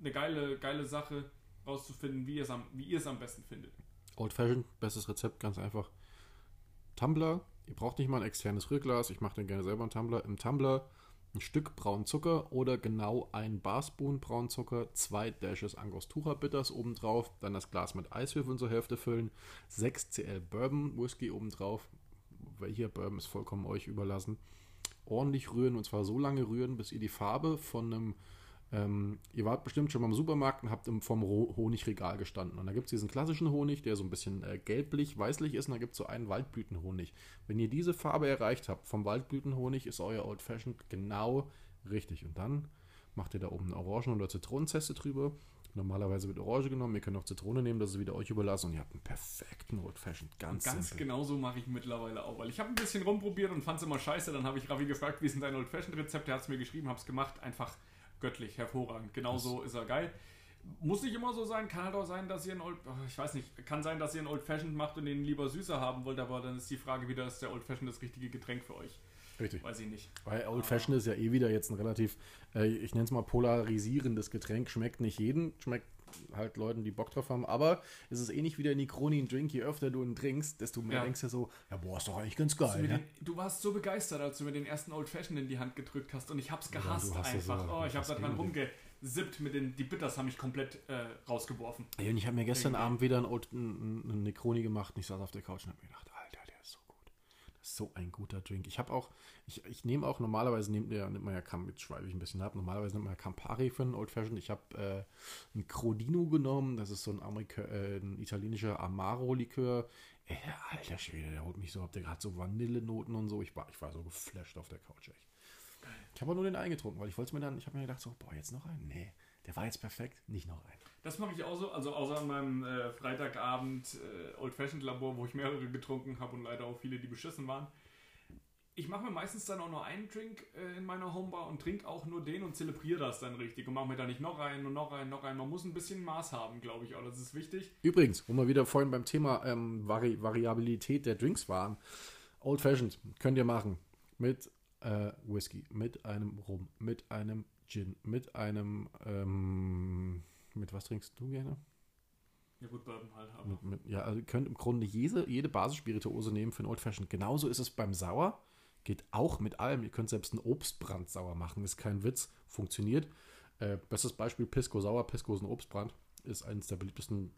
A: eine geile, geile Sache rauszufinden, wie ihr es am, wie ihr es am besten findet.
B: Old Fashioned, bestes Rezept, ganz einfach. Tumbler, ihr braucht nicht mal ein externes Rührglas, ich mache den gerne selber einen Tumbler. Im Tumbler ein Stück braunen Zucker oder genau ein Barspoon braunen Zucker, zwei Dashes Angostura Bitters obendrauf, dann das Glas mit Eiswürfeln zur Hälfte füllen, 6 CL Bourbon Whisky obendrauf, welcher Bourbon ist vollkommen euch überlassen. Ordentlich rühren und zwar so lange rühren, bis ihr die Farbe von einem ähm, ihr wart bestimmt schon mal im Supermarkt und habt im, vom Honigregal gestanden. Und da gibt es diesen klassischen Honig, der so ein bisschen äh, gelblich, weißlich ist. Und da gibt es so einen Waldblütenhonig. Wenn ihr diese Farbe erreicht habt vom Waldblütenhonig, ist euer Old Fashioned genau richtig. Und dann macht ihr da oben eine Orangen- oder Zitronenzeste drüber. Normalerweise wird Orange genommen. Ihr könnt auch Zitrone nehmen, das ist wieder euch überlassen. Und ihr habt einen perfekten Old Fashioned. Ganz,
A: Ganz
B: simpel.
A: genau so mache ich mittlerweile auch, weil ich habe ein bisschen rumprobiert und fand es immer scheiße. Dann habe ich Raffi gefragt, wie ist denn dein Old Fashioned Rezept? Er hat es mir geschrieben, habe es gemacht. Einfach göttlich, hervorragend. Genau so ist er geil. Muss nicht immer so sein, kann halt auch sein, dass ihr ein Old, oh, ich weiß nicht, kann sein, dass ihr ein Old Fashioned macht und den lieber süßer haben wollt, aber dann ist die Frage wieder, ist der Old Fashioned das richtige Getränk für euch?
B: Richtig.
A: Weiß ich nicht.
B: Weil Old Fashioned ist ja eh wieder jetzt ein relativ, äh, ich nenne es mal polarisierendes Getränk. Schmeckt nicht jeden, schmeckt halt Leuten, die Bock drauf haben. Aber es ist ähnlich wie der Negroni ein Drink. Je öfter du ihn trinkst, desto mehr
A: Ja.
B: denkst du so, ja boah, ist doch eigentlich ganz geil. Ne?
A: den, du warst so begeistert, als du mir den ersten Old Fashioned in die Hand gedrückt hast und ich hab's gehasst
B: es
A: einfach.
B: so-
A: oh, ich hab da dran rumgesippt mit den, die Bitters haben mich komplett äh, rausgeworfen.
B: Ey, und ich habe mir gestern. Abend wieder einen, Old, einen, einen Negroni gemacht und ich saß auf der Couch und habe mir gedacht, Alter, der ist so gut. Das so ein guter Drink. Ich habe auch, ich, ich nehme auch, normalerweise nimmt, der, nimmt man ja, jetzt schweife ich ein bisschen ab, normalerweise nimmt man ja Campari für einen Old Fashioned. Ich habe äh, einen Crodino genommen, das ist so ein, Amerika äh, ein italienischer Amaro-Likör. Ey, alter Schwede, der holt mich so ab. Der hat so Vanillenoten und so. Ich war, ich war so geflasht auf der Couch, echt. Ich habe aber nur den eingetrunken, weil ich wollte mir dann, ich habe mir gedacht, so, boah, jetzt noch einen? Nee, der war jetzt perfekt, nicht noch einen.
A: Das mache ich auch so, also außer an meinem äh, Freitagabend äh, Old Fashioned Labor, wo ich mehrere getrunken habe und leider auch viele, die beschissen waren. Ich mache mir meistens dann auch nur einen Drink äh, in meiner Homebar und trinke auch nur den und zelebriere das dann richtig und mache mir da nicht noch einen und noch einen, noch einen. Man muss ein bisschen Maß haben, glaube ich auch, das ist wichtig.
B: Übrigens, wo wir wieder vorhin beim Thema ähm, Vari Variabilität der Drinks waren, Old Fashioned könnt ihr machen mit äh, Whisky, mit einem Rum, mit einem Gin, mit einem, ähm, mit was trinkst du gerne?
A: Ja gut, Bourbon halt, aber
B: Mit, mit, ja, also ihr könnt im Grunde jede, jede Basisspirituose nehmen für einen Old Fashioned. Genauso ist es beim Sauer. Geht auch mit allem. Ihr könnt selbst einen Obstbrand sauer machen. Ist kein Witz. Funktioniert. Äh, bestes Beispiel Pisco Sauer. Pisco ist ein Obstbrand. Ist eines der beliebtesten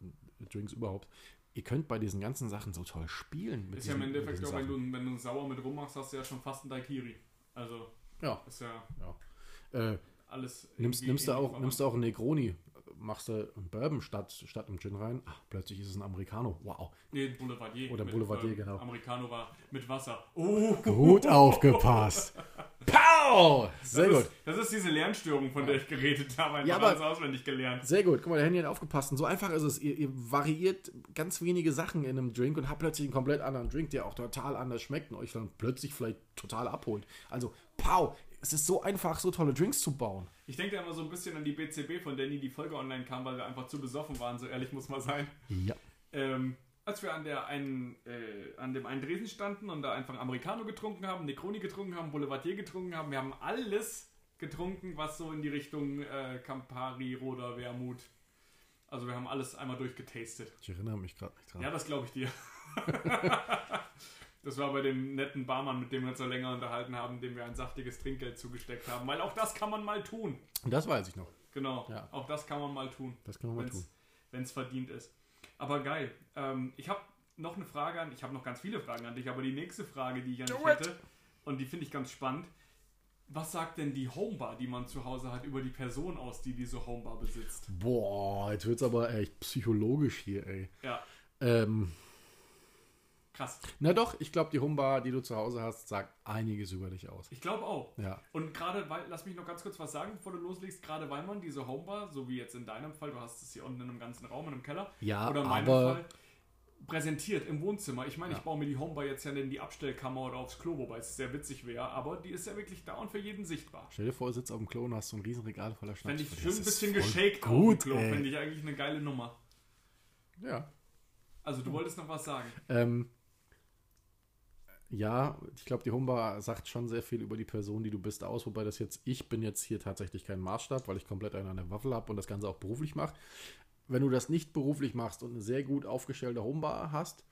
B: Drinks überhaupt. Ihr könnt bei diesen ganzen Sachen so toll spielen.
A: Ist ja im Endeffekt auch, wenn du, wenn du einen Sauer mit rummachst, hast du ja schon fast einen Daiquiri. Also
B: Ja,
A: ist ja
B: ja. Äh,
A: alles.
B: nimmst, nimmst, du auch, nimmst du auch einen Negroni. Machst du einen Bourbon statt, statt einem Gin rein. Ach, plötzlich ist es ein Americano. Wow.
A: Nee, Boulevardier.
B: Oder
A: mit,
B: Boulevardier,
A: äh,
B: genau.
A: Americano war mit Wasser. Oh,
B: Gut aufgepasst. Pow! Sehr
A: das
B: gut.
A: Ist, das ist diese Lernstörung, von der ich geredet habe. Einfach
B: Ja, aber-
A: alles auswendig gelernt.
B: Sehr gut. Guck mal, der Handy hat aufgepasst. Und so einfach ist es. Ihr, ihr variiert ganz wenige Sachen in einem Drink und habt plötzlich einen komplett anderen Drink, der auch total anders schmeckt und euch dann plötzlich vielleicht total abholt. Also, pow! Es ist so einfach, so tolle Drinks zu bauen.
A: Ich denke da immer so ein bisschen an die BCB, von der nie die Folge online kam, weil wir einfach zu besoffen waren, so ehrlich muss man sein.
B: Ja.
A: Ähm, als wir an, der einen, äh, an dem einen Dresen standen und da einfach Americano getrunken haben, Necroni getrunken haben, Boulevardier getrunken haben, wir haben alles getrunken, was so in die Richtung äh, Campari, Roder, Wermut. Also wir haben alles einmal durchgetastet.
B: Ich erinnere mich gerade nicht dran.
A: Ja, das glaube ich dir. das war bei dem netten Barmann, mit dem wir uns so länger unterhalten haben, dem wir ein saftiges Trinkgeld zugesteckt haben. Weil auch das kann man mal tun.
B: Das weiß ich noch.
A: Genau.
B: Ja.
A: Auch das kann man mal tun.
B: Das können wir mal tun.
A: Wenn es verdient ist. Aber geil. Ähm, ich habe noch eine Frage an, ich habe noch ganz viele Fragen an dich, aber die nächste Frage, die ich an dich
B: it.
A: hätte, und die finde ich ganz spannend. Was sagt denn die Homebar, die man zu Hause hat, über die Person aus, die diese Homebar besitzt?
B: Boah, jetzt wird es aber echt psychologisch hier, ey.
A: Ja,
B: Ähm,
A: krass.
B: na doch, ich glaube, die Humbar, die du zu Hause hast, sagt einiges über dich aus.
A: Ich glaube auch.
B: Ja.
A: Und gerade, weil, lass mich noch ganz kurz was sagen, bevor du loslegst, gerade weil man diese Homebar, so wie jetzt in deinem Fall, du hast es hier unten in einem ganzen Raum, in einem Keller,
B: Ja,
A: oder in meinem
B: aber-
A: Fall, präsentiert im Wohnzimmer. Ich meine,
B: Ja.
A: ich baue mir die Homebar jetzt ja in die Abstellkammer oder aufs Klo, wobei es sehr witzig wäre, aber die ist ja wirklich da und für jeden sichtbar.
B: Stell dir vor, du sitzt auf dem Klo und hast so ein riesen Regal voller Schnaps.
A: Fände ich schön ein bisschen geshaked auf
B: gut,
A: dem Klo,
B: ey.
A: fände ich eigentlich eine geile Nummer.
B: Ja.
A: Also du wolltest noch was sagen.
B: Ähm, ja, ich glaube, die Humba sagt schon sehr viel über die Person, die du bist, aus. Wobei das jetzt, ich bin jetzt hier tatsächlich kein Maßstab, weil ich komplett einen an der Waffel habe und das Ganze auch beruflich mache. Wenn du das nicht beruflich machst und eine sehr gut aufgestellte Homebar hast,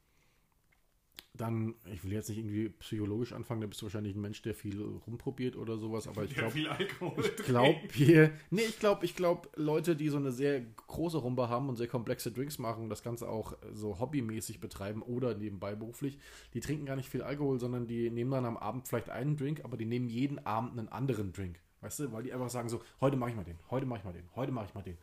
B: dann, ich will jetzt nicht irgendwie psychologisch anfangen, da bist du wahrscheinlich ein Mensch, der viel rumprobiert oder sowas, aber ich glaube, ich glaube hier, nee, ich glaube, ich glaube, Leute, die so eine sehr große Rumba haben und sehr komplexe Drinks machen und das Ganze auch so hobbymäßig betreiben oder nebenbei beruflich, die trinken gar nicht viel Alkohol, sondern die nehmen dann am Abend vielleicht einen Drink, aber die nehmen jeden Abend einen anderen Drink. Weißt du, weil die einfach sagen so, heute mache ich mal den, heute mache ich mal den, heute mache ich mal den.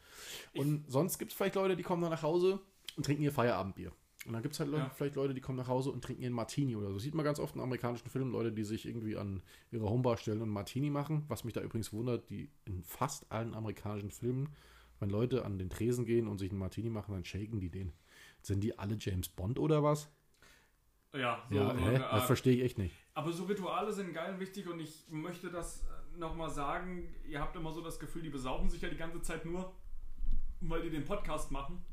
B: Und sonst gibt es vielleicht Leute, die kommen dann nach Hause und trinken ihr Feierabendbier. Und dann gibt es halt Leute,
A: Ja.
B: vielleicht Leute, die kommen nach Hause und trinken ihren Martini oder so. Sieht man ganz oft in amerikanischen Filmen, Leute, die sich irgendwie an ihre Homebar stellen und einen Martini machen. Was mich da übrigens wundert, die in fast allen amerikanischen Filmen, wenn Leute an den Tresen gehen und sich einen Martini machen, dann shaken die den. Sind die alle James Bond oder was?
A: Ja, so,
B: ja,
A: eine
B: das verstehe ich echt nicht.
A: Aber so Rituale sind geil und wichtig und ich möchte das nochmal sagen. Ihr habt immer so das Gefühl, die besaufen sich ja die ganze Zeit nur, weil die den Podcast machen.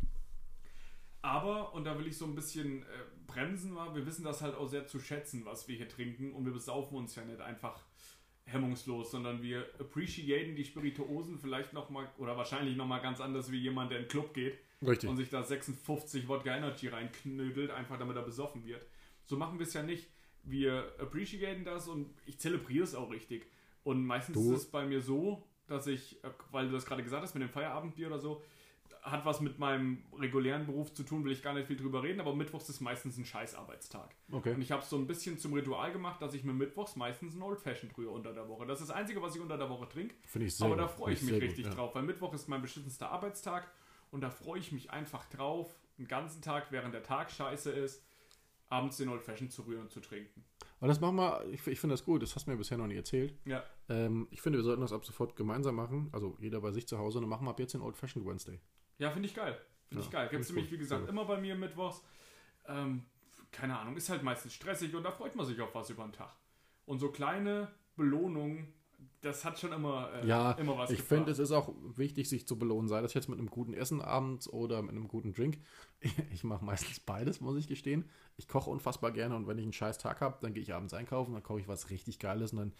A: Aber, und da will ich so ein bisschen äh, bremsen, mal, wir wissen das halt auch sehr zu schätzen, was wir hier trinken und wir besaufen uns ja nicht einfach hemmungslos, sondern wir appreciaten die Spirituosen vielleicht nochmal oder wahrscheinlich nochmal ganz anders wie jemand, der in den Club geht
B: Richtig.
A: und sich da 56 Wodka Energy reinknödelt, einfach damit er besoffen wird. So machen wir es ja nicht. Wir appreciaten das und ich zelebriere es auch richtig. Und meistens
B: Du-
A: ist es bei mir so, dass ich, äh, weil du das gerade gesagt hast, mit dem Feierabendbier oder so, hat was mit meinem regulären Beruf zu tun, will ich gar nicht viel drüber reden, aber Mittwochs ist meistens ein Scheißarbeitstag.
B: Okay.
A: Und ich habe es so ein bisschen zum Ritual gemacht, dass ich mir Mittwochs meistens ein Old Fashioned rühre unter der Woche. Das ist das Einzige, was ich unter der Woche trinke.
B: Finde ich sehr
A: Aber da
B: gut.
A: freue ich mich
B: sehr
A: richtig
B: gut, ja.
A: drauf, weil Mittwoch ist mein beschissenster Arbeitstag und da freue ich mich einfach drauf, den ganzen Tag, während der Tag scheiße ist, abends den Old Fashioned zu rühren und zu trinken.
B: Aber das machen wir, ich, ich finde das gut, das hast du mir bisher noch nie erzählt.
A: Ja.
B: Ähm, ich finde, wir sollten das ab sofort gemeinsam machen, also jeder bei sich zu Hause, und dann machen wir ab jetzt den Old Fashioned Wednesday.
A: Ja, finde ich geil. Finde
B: Ja,
A: ich geil. Gibt es
B: ich
A: nämlich, wie gesagt, immer bei mir mittwochs. Ähm, keine Ahnung, ist halt meistens stressig und da freut man sich auf was über den Tag. Und so kleine Belohnungen, das hat schon immer, äh,
B: Ja,
A: immer was
B: ich finde, es ist auch wichtig, sich zu belohnen, sei das jetzt mit einem guten Essen abends oder mit einem guten Drink. Ich mache meistens beides, muss ich gestehen. Ich koche unfassbar gerne und wenn ich einen scheiß Tag habe, dann gehe ich abends einkaufen, dann koche ich was richtig Geiles und dann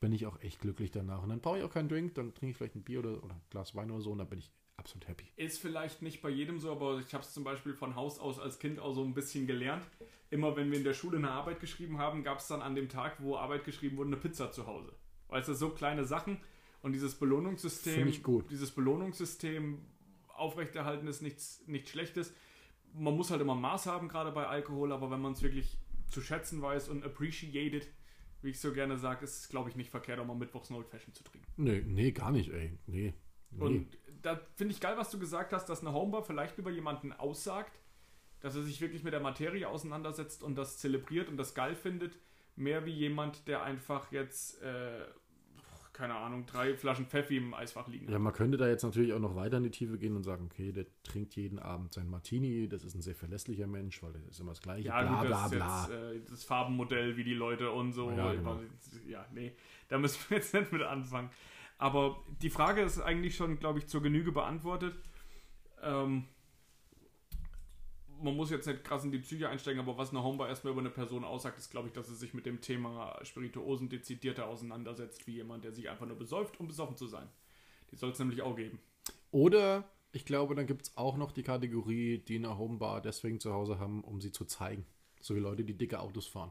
B: bin ich auch echt glücklich danach. Und dann brauche ich auch keinen Drink, dann trinke ich vielleicht ein Bier oder, oder ein Glas Wein oder so und dann bin ich absolut happy.
A: Ist vielleicht nicht bei jedem so, aber ich habe es zum Beispiel von Haus aus als Kind auch so ein bisschen gelernt. Immer wenn wir in der Schule eine Arbeit geschrieben haben, gab es dann an dem Tag, wo Arbeit geschrieben wurde, eine Pizza zu Hause. Weißt du, so kleine Sachen und dieses Belohnungssystem, dieses Belohnungssystem aufrechterhalten ist nichts, nichts Schlechtes. Man muss halt immer Maß haben, gerade bei Alkohol, aber wenn man es wirklich zu schätzen weiß und appreciated, wie ich so gerne sage, ist es, glaube ich, nicht verkehrt, auch mal mittwochs ein Old Fashion zu trinken.
B: Nee, nee, gar nicht, ey. Nee. nee.
A: Und da finde ich geil, was du gesagt hast, dass eine Homebar vielleicht über jemanden aussagt, dass er sich wirklich mit der Materie auseinandersetzt und das zelebriert und das geil findet, mehr wie jemand, der einfach jetzt, äh, keine Ahnung, drei Flaschen Pfeffi im Eisfach liegen
B: Ja,
A: hat.
B: man könnte da jetzt natürlich auch noch weiter in die Tiefe gehen und sagen, okay, der trinkt jeden Abend sein Martini, das ist ein sehr verlässlich Mensch, weil das ist immer das Gleiche,
A: Ja,
B: bla
A: gut,
B: bla
A: das ist
B: bla.
A: jetzt äh, das Farbenmodell, wie die Leute und so.
B: Ja, genau.
A: ja, nee, da müssen wir jetzt nicht mit anfangen. Aber die Frage ist eigentlich schon, glaube ich, zur Genüge beantwortet. Ähm, man muss jetzt nicht krass in die Psyche einsteigen, aber was eine Homebar erstmal über eine Person aussagt, ist, glaube ich, dass sie sich mit dem Thema Spirituosen dezidierter auseinandersetzt, wie jemand, der sich einfach nur besäuft, um besoffen zu sein. Die soll es nämlich auch geben.
B: Oder ich glaube, dann gibt es auch noch die Kategorie, die eine Homebar deswegen zu Hause haben, um sie zu zeigen. So wie Leute, die dicke Autos fahren.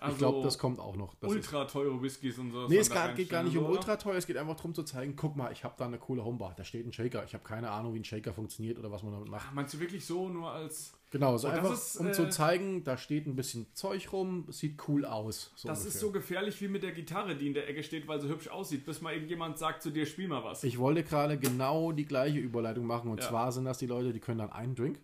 A: Also
B: ich glaube, das kommt auch noch. Das ist,
A: ultra teure Whiskys und so.
B: nee, es gar, geht gar nicht um ultra teuer, es geht einfach darum zu zeigen, guck mal, ich habe da eine coole Homebar, da steht ein Shaker. Ich habe keine Ahnung, wie ein Shaker funktioniert oder was man damit macht.
A: Ach, meinst du wirklich so, nur als.
B: Genau, so
A: das
B: einfach,
A: ist,
B: um
A: äh,
B: zu zeigen, da steht ein bisschen Zeug rum, sieht cool aus. So
A: Das ist
B: ungefähr.
A: so gefährlich wie mit der Gitarre, die in der Ecke steht, weil sie hübsch aussieht, bis mal irgendjemand sagt zu dir, spiel mal was.
B: Ich wollte gerade genau die gleiche Überleitung machen. Und
A: Ja.
B: zwar sind das die Leute, die können dann einen Drink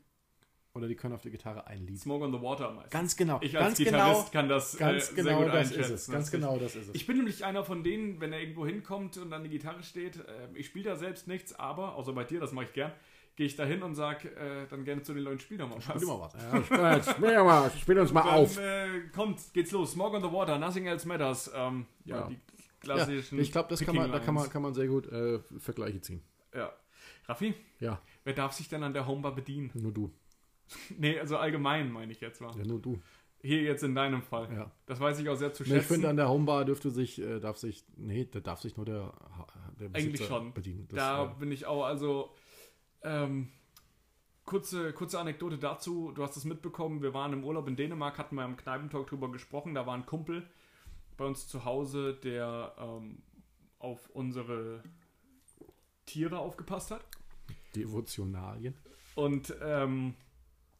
B: oder die können auf der Gitarre ein Lied.
A: Smoke on the Water meistens.
B: Ganz genau.
A: ich als
B: ganz
A: Gitarrist
B: genau,
A: kann das
B: ganz
A: äh, sehr
B: genau
A: gut
B: das ist
A: einschätzen.
B: es. Ganz genau das ist es.
A: Ich bin nämlich einer von denen, wenn er irgendwo hinkommt und an die Gitarre steht, äh, ich spiele da selbst nichts, aber, außer bei dir, das mache ich gern, gehe ich da hin und sage äh, dann gerne zu den Leuten, spiel doch mal was.
B: Spiel mal was. Ja, spiel, jetzt, spiel doch mal, spiel uns mal
A: dann,
B: auf.
A: Äh, kommt, geht's los. Smoke on the Water, Nothing Else Matters. Ähm, ja.
B: Ja.
A: die
B: Ja,
A: klassischen
B: ich glaube, das kann man, da kann man, kann man sehr gut äh, Vergleiche ziehen.
A: Ja. Raffi,
B: Ja,
A: wer darf sich denn an der Homebar bedienen?
B: nur du.
A: Nee, also allgemein meine ich jetzt mal.
B: Ja, nur du.
A: Hier jetzt in deinem Fall.
B: Ja.
A: Das weiß ich auch sehr zu
B: Nee,
A: schätzen.
B: ich finde, an der Homebar dürfte sich, äh, darf sich, nee, da darf sich nur der, der Besitzer
A: Eigentlich schon.
B: bedienen. Das,
A: da
B: äh,
A: bin ich auch, also ähm, kurze, kurze Anekdote dazu. Du hast es mitbekommen, wir waren im Urlaub in Dänemark, hatten wir im Kneipentalk drüber gesprochen. Da war ein Kumpel bei uns zu Hause, der ähm, auf unsere Tiere aufgepasst hat.
B: Devotionalien.
A: Und ähm,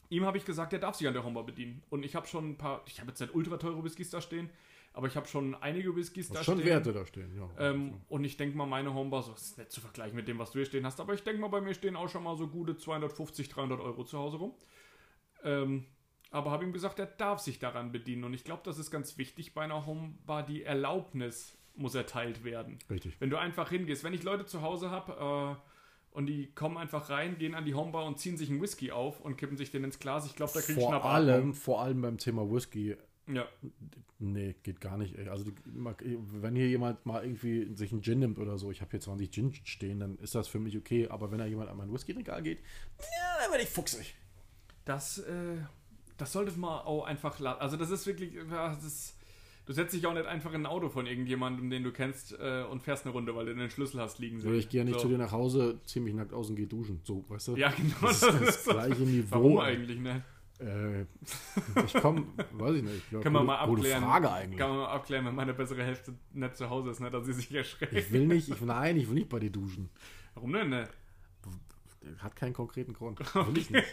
A: ihm habe ich gesagt, er darf sich an der Homba bedienen. Und ich habe schon ein paar, ich habe jetzt nicht ultra teure Whiskys da stehen, aber ich habe schon einige Whiskys da
B: schon
A: stehen.
B: Werte da stehen, ja.
A: Ähm, und ich denke mal, meine Homebar, so ist nicht zu vergleichen mit dem, was du hier stehen hast, aber ich denke mal, bei mir stehen auch schon mal so gute 250, 300 Euro zu Hause rum. Ähm, aber habe ihm gesagt, er darf sich daran bedienen. Und ich glaube, das ist ganz wichtig bei einer Homebar. Die Erlaubnis muss erteilt werden.
B: Richtig.
A: Wenn du einfach hingehst, wenn ich Leute zu Hause habe äh, und die kommen einfach rein, gehen an die Homebar und ziehen sich einen Whisky auf und kippen sich den ins Glas, ich glaube, da krieg ich
B: Vor
A: Schnappatmung.
B: allem, vor allem beim Thema Whisky,
A: Ja.
B: nee, geht gar nicht. Ey. Also wenn hier jemand mal irgendwie sich einen Gin nimmt oder so, ich habe hier 20 Gin stehen, dann ist das für mich okay. Aber wenn da jemand an mein Whisky-Regal geht, ja, dann werde ich fuchsig.
A: Das, äh, das sollte man auch einfach lassen. Also das ist wirklich, das ist, du setzt dich auch nicht einfach in ein Auto von irgendjemandem, den du kennst, äh, und fährst eine Runde, weil du den Schlüssel hast liegen
B: So, ich gehe ja nicht
A: So.
B: zu dir nach Hause, zieh mich nackt aus und gehe duschen. So, weißt du?
A: Ja, genau.
B: Das ist das gleiche Niveau.
A: Warum eigentlich, ne?
B: Äh, ich komme, weiß ich nicht. Ja,
A: Können wir mal abklären.
B: Frage eigentlich.
A: Kann man mal abklären, wenn meine bessere Hälfte nicht zu Hause ist, ne, dass sie sich erschreckt.
B: Ich will nicht, ich, nein, ich will nicht bei dir duschen.
A: Warum denn, ne?
B: Hat keinen konkreten Grund. Will ich nicht.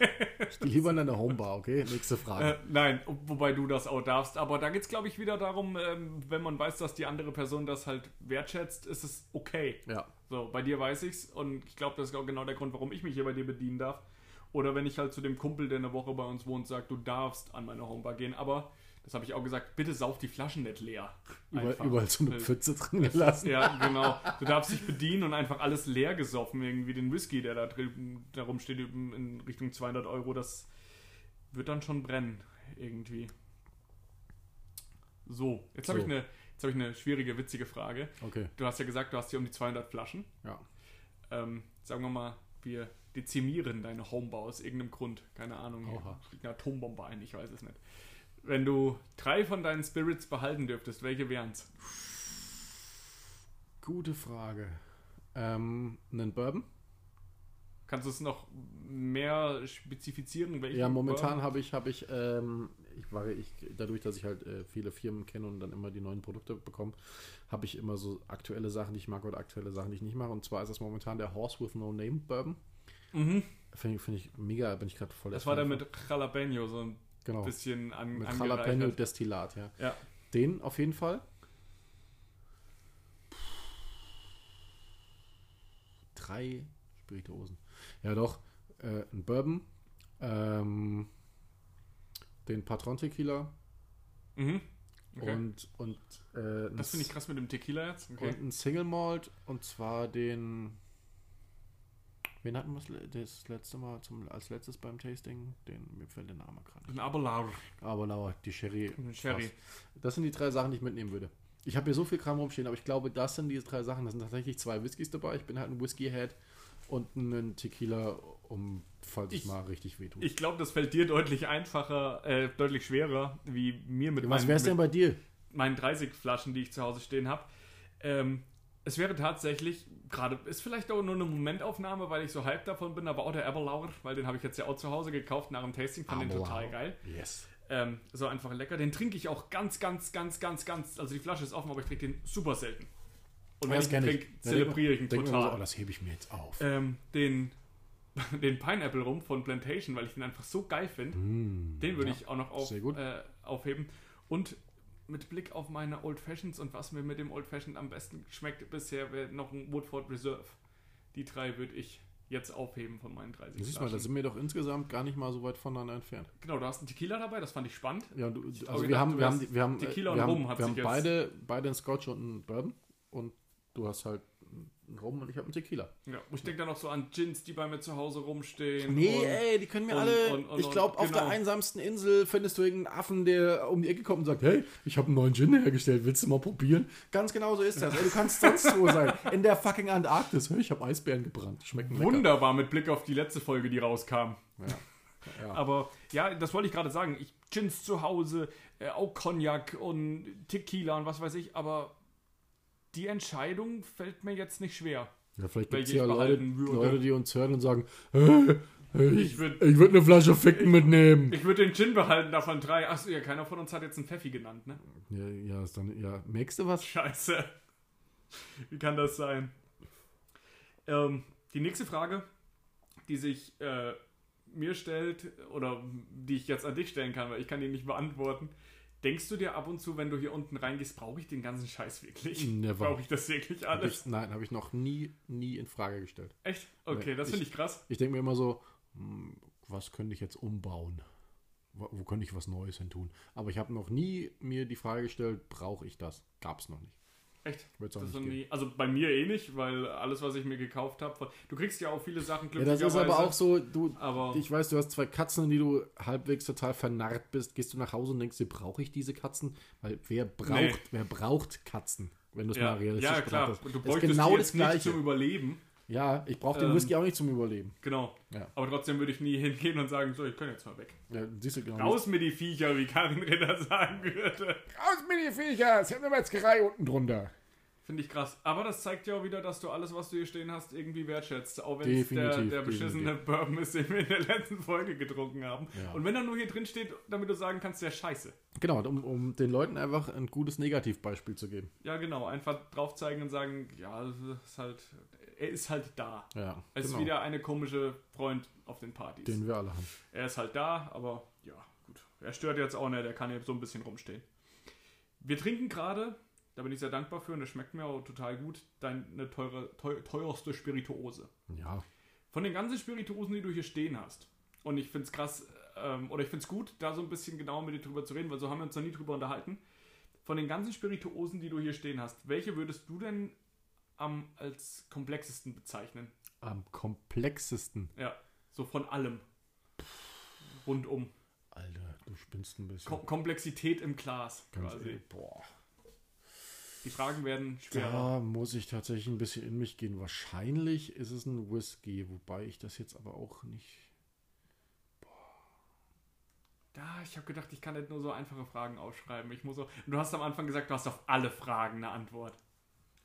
B: Ich gehe lieber in eine Homebar, okay? Nächste Frage.
A: Äh, nein, wobei du das auch darfst. Aber da geht es, glaube ich, wieder darum, ähm, wenn man weiß, dass die andere Person das halt wertschätzt, ist es okay.
B: ja.
A: So, bei dir weiß ich's und ich glaube, das ist auch genau der Grund, warum ich mich hier bei dir bedienen darf. Oder wenn ich halt zu dem Kumpel, der eine Woche bei uns wohnt, sage, du darfst an meine Homebar gehen, aber das habe ich auch gesagt, bitte sauf die Flaschen nicht leer.
B: Überall,
A: Einfach.
B: überall so eine
A: Weil-
B: Pfütze drin gelassen.
A: Ja, genau. Du darfst dich bedienen und einfach alles leer gesoffen, irgendwie den Whisky, der da drüben da rumsteht, in Richtung 200 Euro, das wird dann schon brennen, irgendwie. So, jetzt habe
B: So.
A: ich, eine- jetzt hab ich eine schwierige, witzige Frage.
B: Okay,
A: Du hast ja gesagt, du hast hier um die 200 Flaschen.
B: ja.
A: Ähm, sagen wir mal, wir dezimieren deine Homebau aus irgendeinem Grund. Keine Ahnung. hier
B: Oha.
A: fliegt eine Atombombe ein, ich weiß es nicht. Wenn du drei von deinen Spirits behalten dürftest, welche wären's?
B: Gute Frage. Ähm, einen Bourbon?
A: Kannst du es noch mehr spezifizieren?
B: Ja, momentan habe ich, habe ich, ähm, ich war ich, dadurch, dass ich halt äh, viele Firmen kenne und dann immer die neuen Produkte bekomme, habe ich immer so aktuelle Sachen, die ich mag oder aktuelle Sachen, die ich nicht mag. Und zwar ist das momentan der Horse with No Name Bourbon.
A: Mhm.
B: Finde ich, finde ich mega, bin ich gerade voll
A: Das war der mit Jalapeno, so ein.
B: Genau,
A: bisschen an,
B: mit
A: angereichert.
B: Jalapeno Destillat, ja.
A: Ja.
B: Den auf jeden Fall. Drei Spirituosen. Ja, doch. Äh, ein Bourbon. Ähm, den Patron Tequila.
A: Mhm. Okay.
B: Und, und äh,
A: das finde ich krass mit dem Tequila jetzt. Okay.
B: Und ein Single Malt. Und zwar den. Wen hatten wir das le- das letzte Mal zum, als letztes beim Tasting? Den, mir fällt der Name gerade nicht.
A: Ein Abelard.
B: Aber lauer, die Sherry.
A: Sherry.
B: Das sind die drei Sachen, die ich mitnehmen würde. Ich habe hier so viel Kram rumstehen, aber ich glaube, das sind diese drei Sachen. Da sind tatsächlich zwei Whiskys dabei. Ich bin halt ein Whisky-Head und einen Tequila, um, falls es
A: Ich-
B: mal richtig wehtut.
A: Ich glaube, das fällt dir deutlich einfacher, äh, deutlich schwerer, wie mir mit
B: Was
A: meinen,
B: wär's denn bei dir?
A: meinen 30 Flaschen, die ich zu Hause stehen habe. Ähm, es wäre tatsächlich, gerade, ist vielleicht auch nur eine Momentaufnahme, weil ich so hyped davon bin, aber auch der Aberlauer, weil den habe ich jetzt ja auch zu Hause gekauft nach dem Tasting, fand den total geil.
B: Yes.
A: Ähm, so einfach lecker. Den trinke ich auch ganz, ganz, ganz, ganz, ganz. Also die Flasche ist offen, aber ich trinke den super selten. Und wenn ich
B: kenn
A: trinke, zelebriere ich ihn total.
B: So, oh, das hebe ich mir jetzt auf.
A: ähm, den, den Pineapple rum von Plantation, weil ich den einfach so geil finde.
B: Mm,
A: Den würde
B: ja.
A: ich auch noch auf,
B: sehr gut.
A: äh, aufheben. Und mit Blick auf meine Old Fashions und was mir mit dem Old Fashioned am besten schmeckt bisher, wäre noch ein Woodford Reserve. Die drei würde ich jetzt aufheben von meinen 30
B: Siehst du mal, da sind wir doch insgesamt gar nicht mal so weit voneinander entfernt.
A: Genau, du hast einen Tequila dabei, das fand ich spannend.
B: Ja, und du,
A: hab
B: also wir
A: gedacht,
B: haben, wir haben, wir haben,
A: Tequila
B: äh,
A: und
B: wir
A: Rum
B: haben, wir haben beide, beide einen Scotch und einen Bourbon und du hast halt Rum und ich habe einen Tequila.
A: Ja, und ich denke dann noch so an Gins, die bei mir zu Hause rumstehen.
B: Nee,
A: und,
B: ey, die können mir
A: und-
B: alle.
A: und- und-
B: ich glaube, auf
A: genau.
B: der einsamsten Insel findest du irgendeinen Affen, der um die Ecke kommt und sagt: Hey, ich habe einen neuen Gin hergestellt, willst du mal probieren? Ganz genau so ist das. Ey, du kannst sonst wo sein. In der fucking Antarktis. Hey, ich habe Eisbären gebrannt. Schmecken lecker.
A: Wunderbar mit Blick auf die letzte Folge, die rauskam.
B: Ja. Ja.
A: Aber ja, das wollte ich gerade sagen. Ich Gins zu Hause, äh, auch Cognac und Tequila und was weiß ich, aber die Entscheidung fällt mir jetzt nicht schwer.
B: Ja, vielleicht gibt es
A: ich
B: ja Leute. Leute, die uns hören und sagen: ich,
A: Ich würd-
B: ich würde eine Flasche Ficken mitnehmen.
A: Ich würde den Gin behalten davon drei. Achso, ja, keiner von uns hat jetzt einen Pfeffi genannt, ne?
B: Ja, ja, ist dann, ja. Merkst du was?
A: Scheiße. Wie kann das sein? Ähm, die nächste Frage, die sich äh, mir stellt, oder die ich jetzt an dich stellen kann, weil ich kann die nicht beantworten. Denkst du dir ab und zu, wenn du hier unten reingehst, brauche ich den ganzen Scheiß wirklich?
B: Never.
A: Brauche ich das wirklich
B: Hab
A: alles?
B: ich, nein, habe ich noch nie, nie in Frage gestellt.
A: Echt? Okay,
B: Nee,
A: das finde ich krass.
B: Ich denke mir immer so, hm, was könnte ich jetzt umbauen? Wo, wo könnte ich was Neues hin tun? Aber ich habe noch nie mir die Frage gestellt, brauche ich das? Gab es noch nicht.
A: Echt?
B: Wird's auch
A: Das
B: nicht
A: nie, also bei mir eh nicht, weil alles, was ich mir gekauft habe, du kriegst ja auch viele Sachen
B: Ja, das ist aber auch so, du,
A: Aber-
B: ich weiß, du hast zwei Katzen, die du halbwegs total vernarrt bist. Gehst du nach Hause und denkst dir, brauche ich diese Katzen? Weil wer braucht,
A: Nee.
B: wer braucht Katzen? Wenn du es
A: Ja,
B: mal realistisch
A: ja klar.
B: betrachtest.
A: Du bräuchtest
B: genau das
A: nicht
B: Gleiche.
A: zum Überleben.
B: Ja, ich brauche den
A: Ähm,
B: Whisky auch nicht zum Überleben.
A: Genau.
B: Ja.
A: Aber trotzdem würde ich nie hingehen und sagen, so, ich kann jetzt mal weg.
B: Ja, siehst du genau.
A: Raus mit die Viecher, wie Karin Ritter sagen würde.
B: Raus mit die Viecher, es ist eine Metzgerei unten drunter.
A: Finde ich krass. Aber das zeigt ja auch wieder, dass du alles, was du hier stehen hast, irgendwie wertschätzt. Auch wenn es der,
B: Definitiv,
A: der beschissene Bourbon ist, den wir in der letzten Folge getrunken haben.
B: Ja.
A: Und wenn er nur hier drin steht, damit du sagen kannst, der scheiße.
B: Genau, um, um den Leuten einfach ein gutes Negativbeispiel zu geben.
A: Ja, genau. Einfach drauf zeigen und sagen, ja, das ist halt, er ist halt da.
B: Ja,
A: Es
B: genau.
A: ist wieder eine komische Freund auf den Partys.
B: den wir alle haben.
A: Er ist halt da, aber ja, gut. Er stört jetzt auch nicht, er kann hier so ein bisschen rumstehen. Wir trinken gerade, da bin ich sehr dankbar für und das schmeckt mir auch total gut, deine teure, teu, teuerste Spirituose.
B: Ja,
A: Von den ganzen Spirituosen, die du hier stehen hast, und ich finde es krass, ähm, oder ich finde es gut, da so ein bisschen genauer mit dir drüber zu reden, weil so haben wir uns noch nie drüber unterhalten. Von den ganzen Spirituosen, die du hier stehen hast, welche würdest du denn am als komplexesten bezeichnen?
B: Am komplexesten.
A: Ja, so von allem. Rundum.
B: Alter, du spinnst ein bisschen.
A: Kom Komplexität im Glas.
B: Ganz
A: Quasi.
B: ehrlich, boah.
A: Die Fragen werden schwerer.
B: Da muss ich tatsächlich ein bisschen in mich gehen. Wahrscheinlich ist es ein Whisky, wobei ich das jetzt aber auch nicht.
A: Da, ich habe gedacht, ich kann nicht nur so einfache Fragen ausschreiben. Ich muss auch, du hast am Anfang gesagt, du hast auf alle Fragen eine Antwort.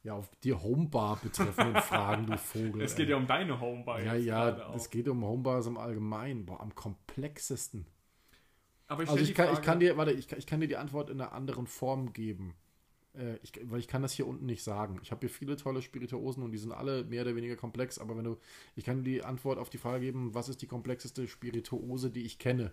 B: Ja, auf die Homebar betreffenden Fragen, du Vogel.
A: Es
B: ey.
A: geht ja um deine Homebar.
B: Ja, ja, es geht um Homebars im Allgemeinen. Boah, am komplexesten.
A: Aber ich
B: Also ich kann, ich
A: Frage-
B: kann dir, warte, ich, kann- ich kann dir die Antwort in einer anderen Form geben. Äh, ich, weil ich kann das hier unten nicht sagen. Ich habe hier viele tolle Spirituosen und die sind alle mehr oder weniger komplex, aber wenn du, ich kann dir die Antwort auf die Frage geben, was ist die komplexeste Spirituose, die ich kenne?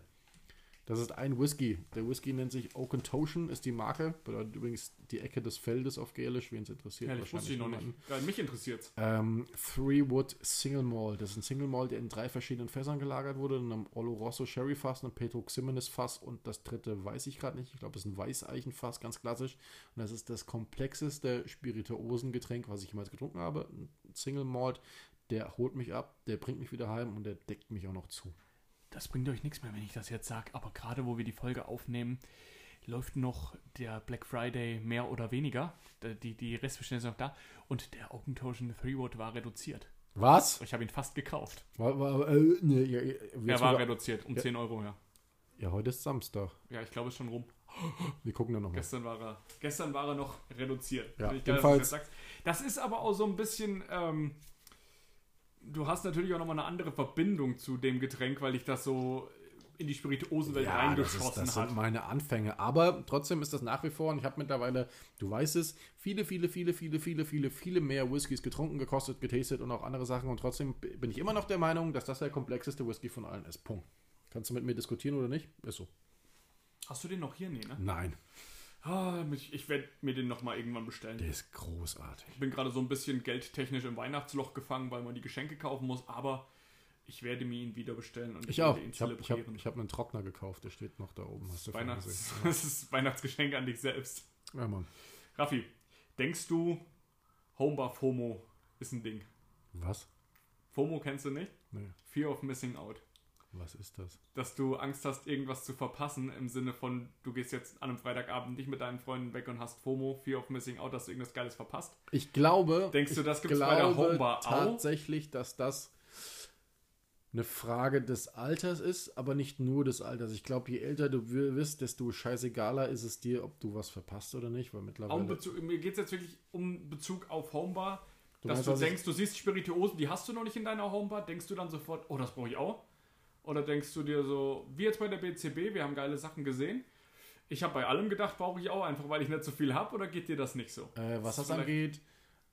B: Das ist ein Whisky. Der Whisky nennt sich Oakentoshan, ist die Marke. Bedeutet übrigens die Ecke des Feldes auf Gälisch, wen es interessiert.
A: Ja, das wusste ich noch nicht. Ja, mich interessiert's.
B: Ähm, Three Wood Single Malt. Das ist ein Single Malt, der in drei verschiedenen Fässern gelagert wurde. In einem Oloroso Sherry Fass, einem Pedro Ximenez Fass und das dritte weiß ich gerade nicht. Ich glaube, das ist ein Weißeichenfass, ganz klassisch. Und das ist das komplexeste Spirituosengetränk, was ich jemals getrunken habe. Ein Single Malt, der holt mich ab, der bringt mich wieder heim und der deckt mich auch noch zu.
A: Das bringt euch nichts mehr, wenn ich das jetzt sage. Aber gerade wo wir die Folge aufnehmen, läuft noch der Black Friday mehr oder weniger. Die, die Restbestände sind noch da. Und der Open Totion 3 Wood war reduziert.
B: Was?
A: Ich habe ihn fast gekauft.
B: War, war, äh, nee, ja, ja,
A: Er war reduziert um 10 Euro, ja.
B: ja, heute ist Samstag.
A: Ja, ich glaube, es ist schon rum.
B: Wir gucken dann nochmal.
A: Gestern war er, gestern war er noch reduziert.
B: Ja,
A: Finde ich
B: jedenfalls-.
A: Das ist aber auch so ein bisschen. Ähm, du hast natürlich auch nochmal eine andere Verbindung zu dem Getränk, weil ich das so in die Spirituosenwelt
B: das, ist,
A: reingeschossen
B: das
A: hat.
B: sind meine Anfänge. Aber trotzdem ist das nach wie vor, und ich habe mittlerweile, du weißt es, viele, viele, viele, viele, viele, viele, viele mehr Whiskys getrunken, gekostet, getastet und auch andere Sachen. Und trotzdem bin ich immer noch der Meinung, dass das der komplexeste Whisky von allen ist. Punkt. Kannst du mit mir diskutieren oder nicht? Ist so.
A: Hast du den noch hier? Nee, ne?
B: Nein,
A: Ah, ich ich werde mir den nochmal irgendwann bestellen.
B: der ist großartig.
A: Ich bin gerade so ein bisschen geldtechnisch im Weihnachtsloch gefangen, weil man die Geschenke kaufen muss, aber ich werde mir ihn wieder bestellen und
B: Ich auch.
A: werde ihn
B: Ich habe ich hab,
A: zelebrieren.
B: ich hab einen Trockner gekauft, der steht noch da oben. Hast du
A: Weihnachts
B: gesehen.
A: das ist Weihnachtsgeschenk an dich selbst.
B: Ja, Mann.
A: Raffi, denkst du, Homebar FOMO ist ein Ding?
B: Was?
A: FOMO kennst du nicht?
B: Nee,
A: Fear of Missing Out.
B: Was ist das?
A: Dass du Angst hast, irgendwas zu verpassen, im Sinne von, du gehst jetzt an einem Freitagabend nicht mit deinen Freunden weg und hast FOMO, Fear of Missing Out, dass du irgendwas Geiles verpasst.
B: Ich glaube.
A: Denkst du, das gibt's bei der Homebar auch?
B: tatsächlich, dass das eine Frage des Alters ist, aber nicht nur des Alters. Ich glaube, je älter du wirst, desto scheißegaler ist es dir, ob du was verpasst oder nicht, weil mittlerweile.
A: Bezug, mir geht es jetzt wirklich um Bezug auf Homebar.
B: Du
A: dass
B: meinst,
A: du denkst, du siehst Spirituosen, die hast du noch nicht in deiner Homebar, denkst du dann sofort, oh, das brauche ich auch? Oder denkst du dir so, wie jetzt bei der BCB, wir haben geile Sachen gesehen. Ich habe bei allem gedacht, brauche ich auch, einfach weil ich nicht so viel habe, oder geht dir das nicht so?
B: Äh, was das
A: vielleicht-
B: angeht,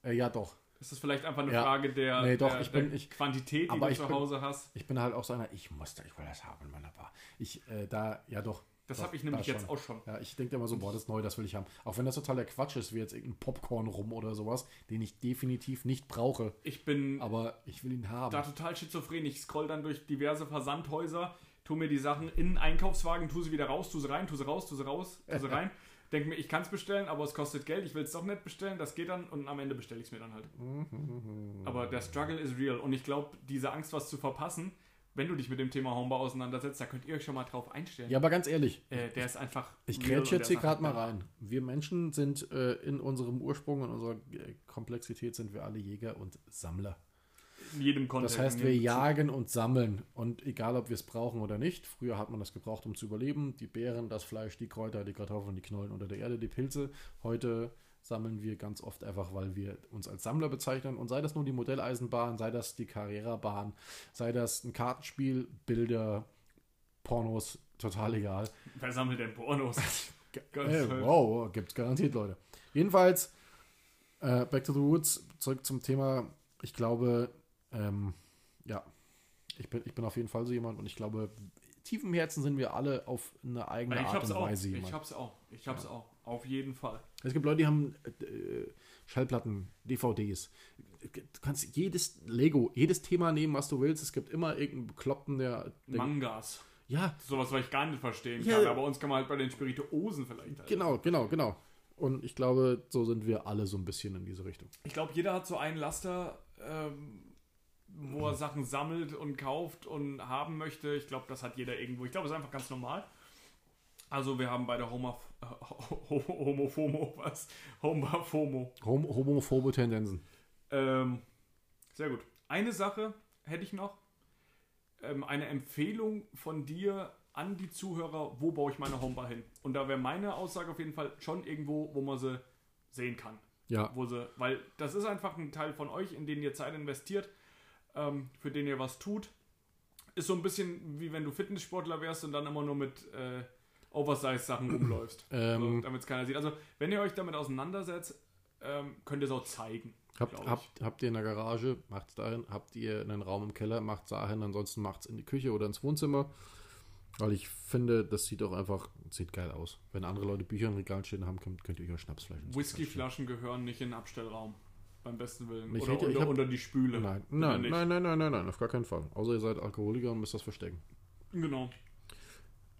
B: äh, ja doch.
A: Ist das vielleicht einfach eine
B: Ja.
A: Frage der,
B: Nee, doch,
A: der,
B: ich bin-
A: der
B: ich-
A: Quantität, die
B: aber
A: du
B: ich
A: zu
B: bin-
A: Hause hast?
B: Ich bin halt auch so einer, ich muss da, ich will das haben in meiner Bar. Ich, äh, da, ja doch.
A: Das habe ich nämlich jetzt auch schon.
B: Ja, ich denke immer so, boah, das ist neu, das will ich haben. Auch wenn das totaler Quatsch ist, wie jetzt irgendein Popcorn rum oder sowas, den ich definitiv nicht brauche.
A: Ich bin
B: Aber ich will ihn haben.
A: da total schizophren. Ich scroll dann durch diverse Versandhäuser, tu mir die Sachen in einen Einkaufswagen, tu sie wieder raus, tu sie rein, tu sie raus, tu sie raus, tu sie rein. Denk mir, ich kann es bestellen, aber es kostet Geld, ich will es doch nicht bestellen, das geht dann und am Ende bestelle ich es mir dann halt. Aber der Struggle ist real und ich glaube, diese Angst, was zu verpassen, wenn du dich mit dem Thema Homebau auseinandersetzt, da könnt ihr euch schon mal drauf einstellen.
B: Ja, aber ganz ehrlich,
A: Äh, der ist einfach.
B: Ich
A: real
B: grätsch
A: und
B: jetzt hier gerade mal rein. Wir Menschen sind äh, in unserem Ursprung, in unserer äh, Komplexität sind wir alle Jäger und Sammler.
A: In jedem Kontext.
B: Das heißt, wir jagen und sammeln. Und egal, ob wir es brauchen oder nicht, früher hat man das gebraucht, um zu überleben. Die Beeren, das Fleisch, die Kräuter, die Kartoffeln, die Knollen unter der Erde, die Pilze. Heute sammeln wir ganz oft einfach, weil wir uns als Sammler bezeichnen. Und sei das nun die Modelleisenbahn, sei das die Carrera-Bahn, sei das ein Kartenspiel, Bilder, Pornos, total egal.
A: Wer sammelt denn Pornos?
B: Ey, wow, gibt's garantiert, Leute. Jedenfalls, äh, back to the roots, zurück zum Thema. Ich glaube, ähm, ja, ich bin, ich bin auf jeden Fall so jemand und ich glaube, tief im Herzen sind wir alle auf eine eigene
A: Ich
B: Art und
A: auch.
B: Weise
A: Ich
B: jemand.
A: hab's auch. Ich hab's auch. Auf jeden Fall.
B: Es gibt Leute, die haben äh, Schallplatten, DVDs. Du kannst jedes Lego, jedes Thema nehmen, was du willst. Es gibt immer irgendeinen Bekloppten, der. der
A: Mangas.
B: ja,
A: Sowas, was ich gar nicht verstehen
B: Ja.
A: kann. Aber uns kann man halt bei den Spirituosen vielleicht. Halt.
B: genau, genau, genau. Und ich glaube, so sind wir alle so ein bisschen in diese Richtung.
A: Ich glaube, jeder hat so einen Laster, ähm, wo er Sachen sammelt und kauft und haben möchte. Ich glaube, das hat jeder irgendwo. Ich glaube, es ist einfach ganz normal. Also wir haben beide Homo, äh, Homofomo, was? Homofomo.
B: Hom homophobe Tendenzen.
A: Ähm, sehr gut. Eine Sache hätte ich noch. Ähm, eine Empfehlung von dir an die Zuhörer, wo baue ich meine Homebar hin? Und da wäre meine Aussage auf jeden Fall schon irgendwo, wo man sie sehen kann.
B: Ja,
A: Wo sie, weil das ist einfach ein Teil von euch, in den ihr Zeit investiert, ähm, für den ihr was tut. Ist so ein bisschen wie wenn du Fitnesssportler wärst und dann immer nur mit äh, Oversize-Sachen rumläufst.
B: Ähm.
A: so, damit es keiner sieht. Also, wenn ihr euch damit auseinandersetzt, ähm, könnt ihr es auch zeigen.
B: habt, habt, habt ihr in der Garage, macht's dahin. Habt ihr einen Raum im Keller, macht's dahin. Ansonsten macht's in die Küche oder ins Wohnzimmer. Weil ich finde, das sieht auch einfach, sieht geil aus. Wenn andere Leute Bücher im Regal stehen haben, könnt, könnt ihr euch auch Schnapsflaschen.
A: Whiskyflaschen gehören nicht in den Abstellraum. Beim besten Willen.
B: Ich
A: Oder
B: hätte-
A: unter,
B: hab-
A: unter die Spüle.
B: Nein, nein, nein, nein, nein, nein, nein, auf gar keinen Fall. Außer ihr seid Alkoholiker und müsst das verstecken.
A: Genau.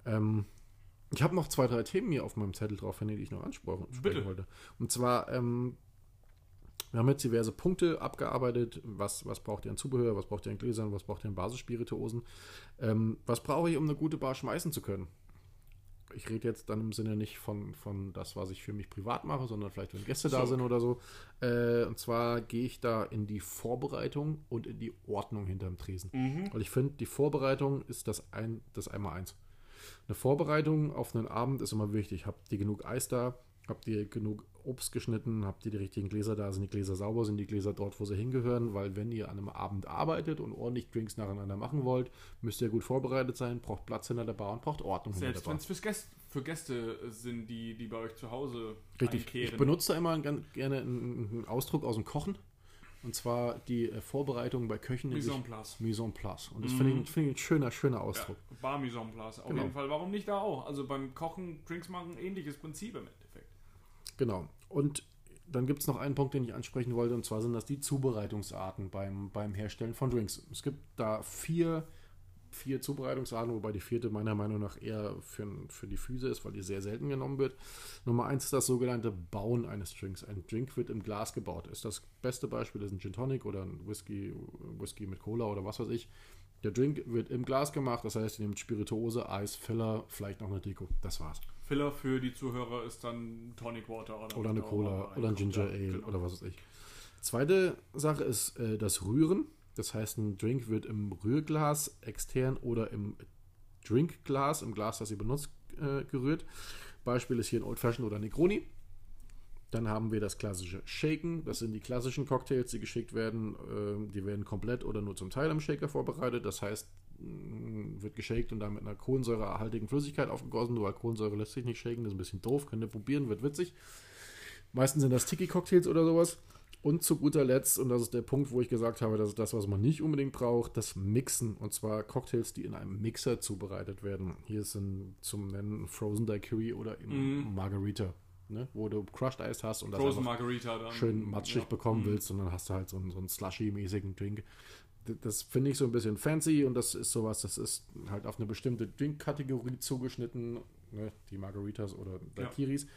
B: Ähm, ich habe noch zwei, drei Themen hier auf meinem Zettel drauf, die ich noch ansprechen
A: Bitte.
B: wollte. Und zwar, ähm, wir haben jetzt diverse Punkte abgearbeitet. Was, was braucht ihr an Zubehör, was braucht ihr an Gläsern, was braucht ihr an Basisspirituosen? Ähm, was brauche ich, um eine gute Bar schmeißen zu können? Ich rede jetzt dann im Sinne nicht von, von das, was ich für mich privat mache, sondern vielleicht, wenn Gäste da
A: So.
B: sind oder so. Äh, und zwar gehe ich da in die Vorbereitung und in die Ordnung hinterm Tresen. Weil ich finde, die Vorbereitung ist das, ein, das Einmal-Eins. Eine Vorbereitung auf einen Abend ist immer wichtig. Habt ihr genug Eis da? Habt ihr genug Obst geschnitten? Habt ihr die richtigen Gläser da? Sind die Gläser sauber? Sind die Gläser dort, wo sie hingehören? Weil wenn ihr an einem Abend arbeitet und ordentlich Drinks nacheinander machen wollt, müsst ihr gut vorbereitet sein, braucht Platz hinter der Bar und braucht Ordnung
A: Selbst
B: hinter
A: wenn
B: der
A: es für Gäste, für Gäste sind, die, die bei euch zu Hause
B: Richtig. Ich
A: einkehren.
B: benutze da immer gerne einen Ausdruck aus dem Kochen. Und zwar die äh, Vorbereitung bei Köchen.
A: Mise en place.
B: Mise en place. Und das finde ich, finde ich ein schöner, schöner Ausdruck.
A: Ja, Bar Mise en place. Auf
B: Genau.
A: jeden Fall. Warum nicht da auch? Also beim Kochen, Drinks machen, ähnliches Prinzip im Endeffekt.
B: Genau. Und dann gibt es noch einen Punkt, den ich ansprechen wollte, und zwar sind das die Zubereitungsarten beim, beim Herstellen von Drinks. Es gibt da vier, vier Zubereitungsarten, wobei die vierte meiner Meinung nach eher für, für die Füße ist, weil die sehr selten genommen wird. Nummer eins ist das sogenannte Bauen eines Drinks. Ein Drink wird im Glas gebaut. Ist das beste Beispiel ist ein Gin Tonic oder ein Whisky, Whisky mit Cola oder was weiß ich. Der Drink wird im Glas gemacht, das heißt, ihr nehmt Spirituose, Eis, Filler, vielleicht noch eine Deko. Das war's.
A: Filler für die Zuhörer ist dann Tonic Water oder,
B: Oder eine Cola oder ein. Ginger
A: Ja,
B: Ale
A: genau.
B: oder was weiß ich. Zweite Sache ist äh, das Rühren. Das heißt, ein Drink wird im Rührglas extern oder im Drinkglas, im Glas, das ihr benutzt, äh, gerührt. Beispiel ist hier ein Old Fashioned oder Negroni. Dann haben wir das klassische Shaken. Das sind die klassischen Cocktails, die geschickt werden. Ähm, die werden komplett oder nur zum Teil im Shaker vorbereitet. Das heißt, mh, wird geshakt und dann mit einer kohlensäurehaltigen Flüssigkeit aufgegossen. Weil Kohlensäure lässt sich nicht shaken, das ist ein bisschen doof. Könnt ihr probieren, wird witzig. Meistens sind das Tiki-Cocktails oder sowas. Und zu guter Letzt, und das ist der Punkt, wo ich gesagt habe, das ist das, was man nicht unbedingt braucht, das Mixen. Und zwar Cocktails, die in einem Mixer zubereitet werden. Hier sind zum Nennen Frozen Daiquiri oder eben Margarita. Ne? Wo du Crushed Ice hast und das
A: Frozen Margarita dann.
B: schön matschig
A: Ja.
B: bekommen willst und dann hast du halt so einen, so einen slushy-mäßigen Drink. Das finde ich so ein bisschen fancy und das ist sowas, das ist halt auf eine bestimmte Drink-Kategorie zugeschnitten, ne? die Margaritas oder Daiquiris.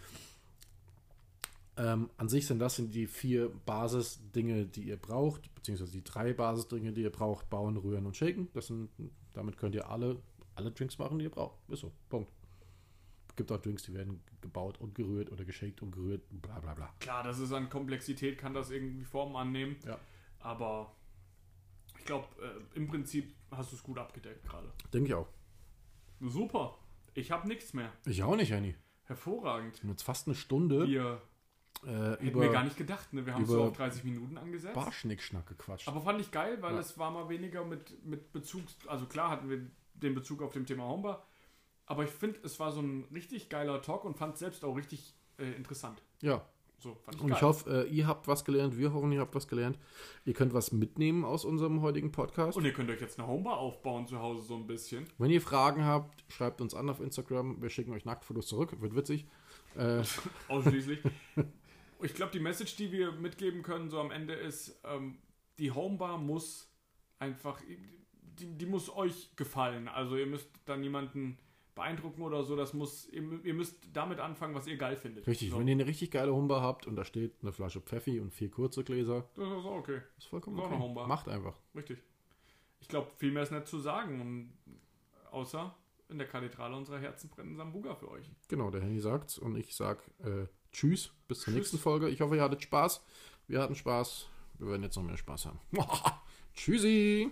B: Ähm, an sich sind das sind die vier Basisdinge, die ihr braucht, beziehungsweise die drei Basisdinge, die ihr braucht, bauen, rühren und shaken. Das sind, damit könnt ihr alle, alle Drinks machen, die ihr braucht. Ist so, Punkt. Gibt auch Drinks, die werden gebaut und gerührt oder geshakt und gerührt, bla bla bla.
A: Klar, das ist an Komplexität, kann das irgendwie Formen annehmen.
B: Ja.
A: Aber ich glaube, äh, im Prinzip hast du es gut abgedeckt gerade.
B: Denke ich auch.
A: Super. Ich habe nichts mehr.
B: Ich auch nicht, Anni.
A: Hervorragend.
B: Jetzt fast eine Stunde
A: Wir
B: äh,
A: hätten wir gar
B: über
A: nicht gedacht. Ne? Wir haben es
B: über
A: so auf 30 Minuten angesetzt.
B: Barschnickschnack gequatscht.
A: Aber fand ich geil, weil
B: Ja.
A: es war mal weniger mit, mit Bezug, also klar hatten wir den Bezug auf dem Thema Homebar, aber ich finde, es war so ein richtig geiler Talk und fand es selbst auch richtig äh, interessant.
B: ja,
A: So, fand ich
B: und
A: geil.
B: ich hoffe, äh, ihr habt was gelernt, wir hoffen, ihr habt was gelernt. Ihr könnt was mitnehmen aus unserem heutigen Podcast.
A: und ihr könnt euch jetzt eine Homebar aufbauen zu Hause so ein bisschen.
B: Wenn ihr Fragen habt, schreibt uns an auf Instagram. Wir schicken euch Nacktfotos zurück, wird witzig. Äh,
A: Ausschließlich. Ich glaube, die Message, die wir mitgeben können, so am Ende ist, ähm, die Homebar muss einfach, die, die muss euch gefallen. Also ihr müsst da niemanden beeindrucken oder so. Das muss, ihr, ihr müsst damit anfangen, was ihr geil findet.
B: richtig,
A: So.
B: wenn ihr eine richtig geile Humber habt und da steht eine Flasche Pfeffi und vier kurze Gläser,
A: Das ist auch okay.
B: ist vollkommen
A: Ist auch
B: okay. Macht einfach.
A: Richtig. Ich glaube, viel mehr ist nicht zu sagen. Und außer in der Kathedrale unserer Herzen brennt ein Sambuga für euch.
B: Genau, der Henny sagt's und ich sag äh, Tschüss, bis zur
A: Tschüss.
B: nächsten Folge. Ich hoffe, ihr hattet Spaß. Wir hatten Spaß. Wir werden jetzt noch mehr Spaß haben. Tschüssi!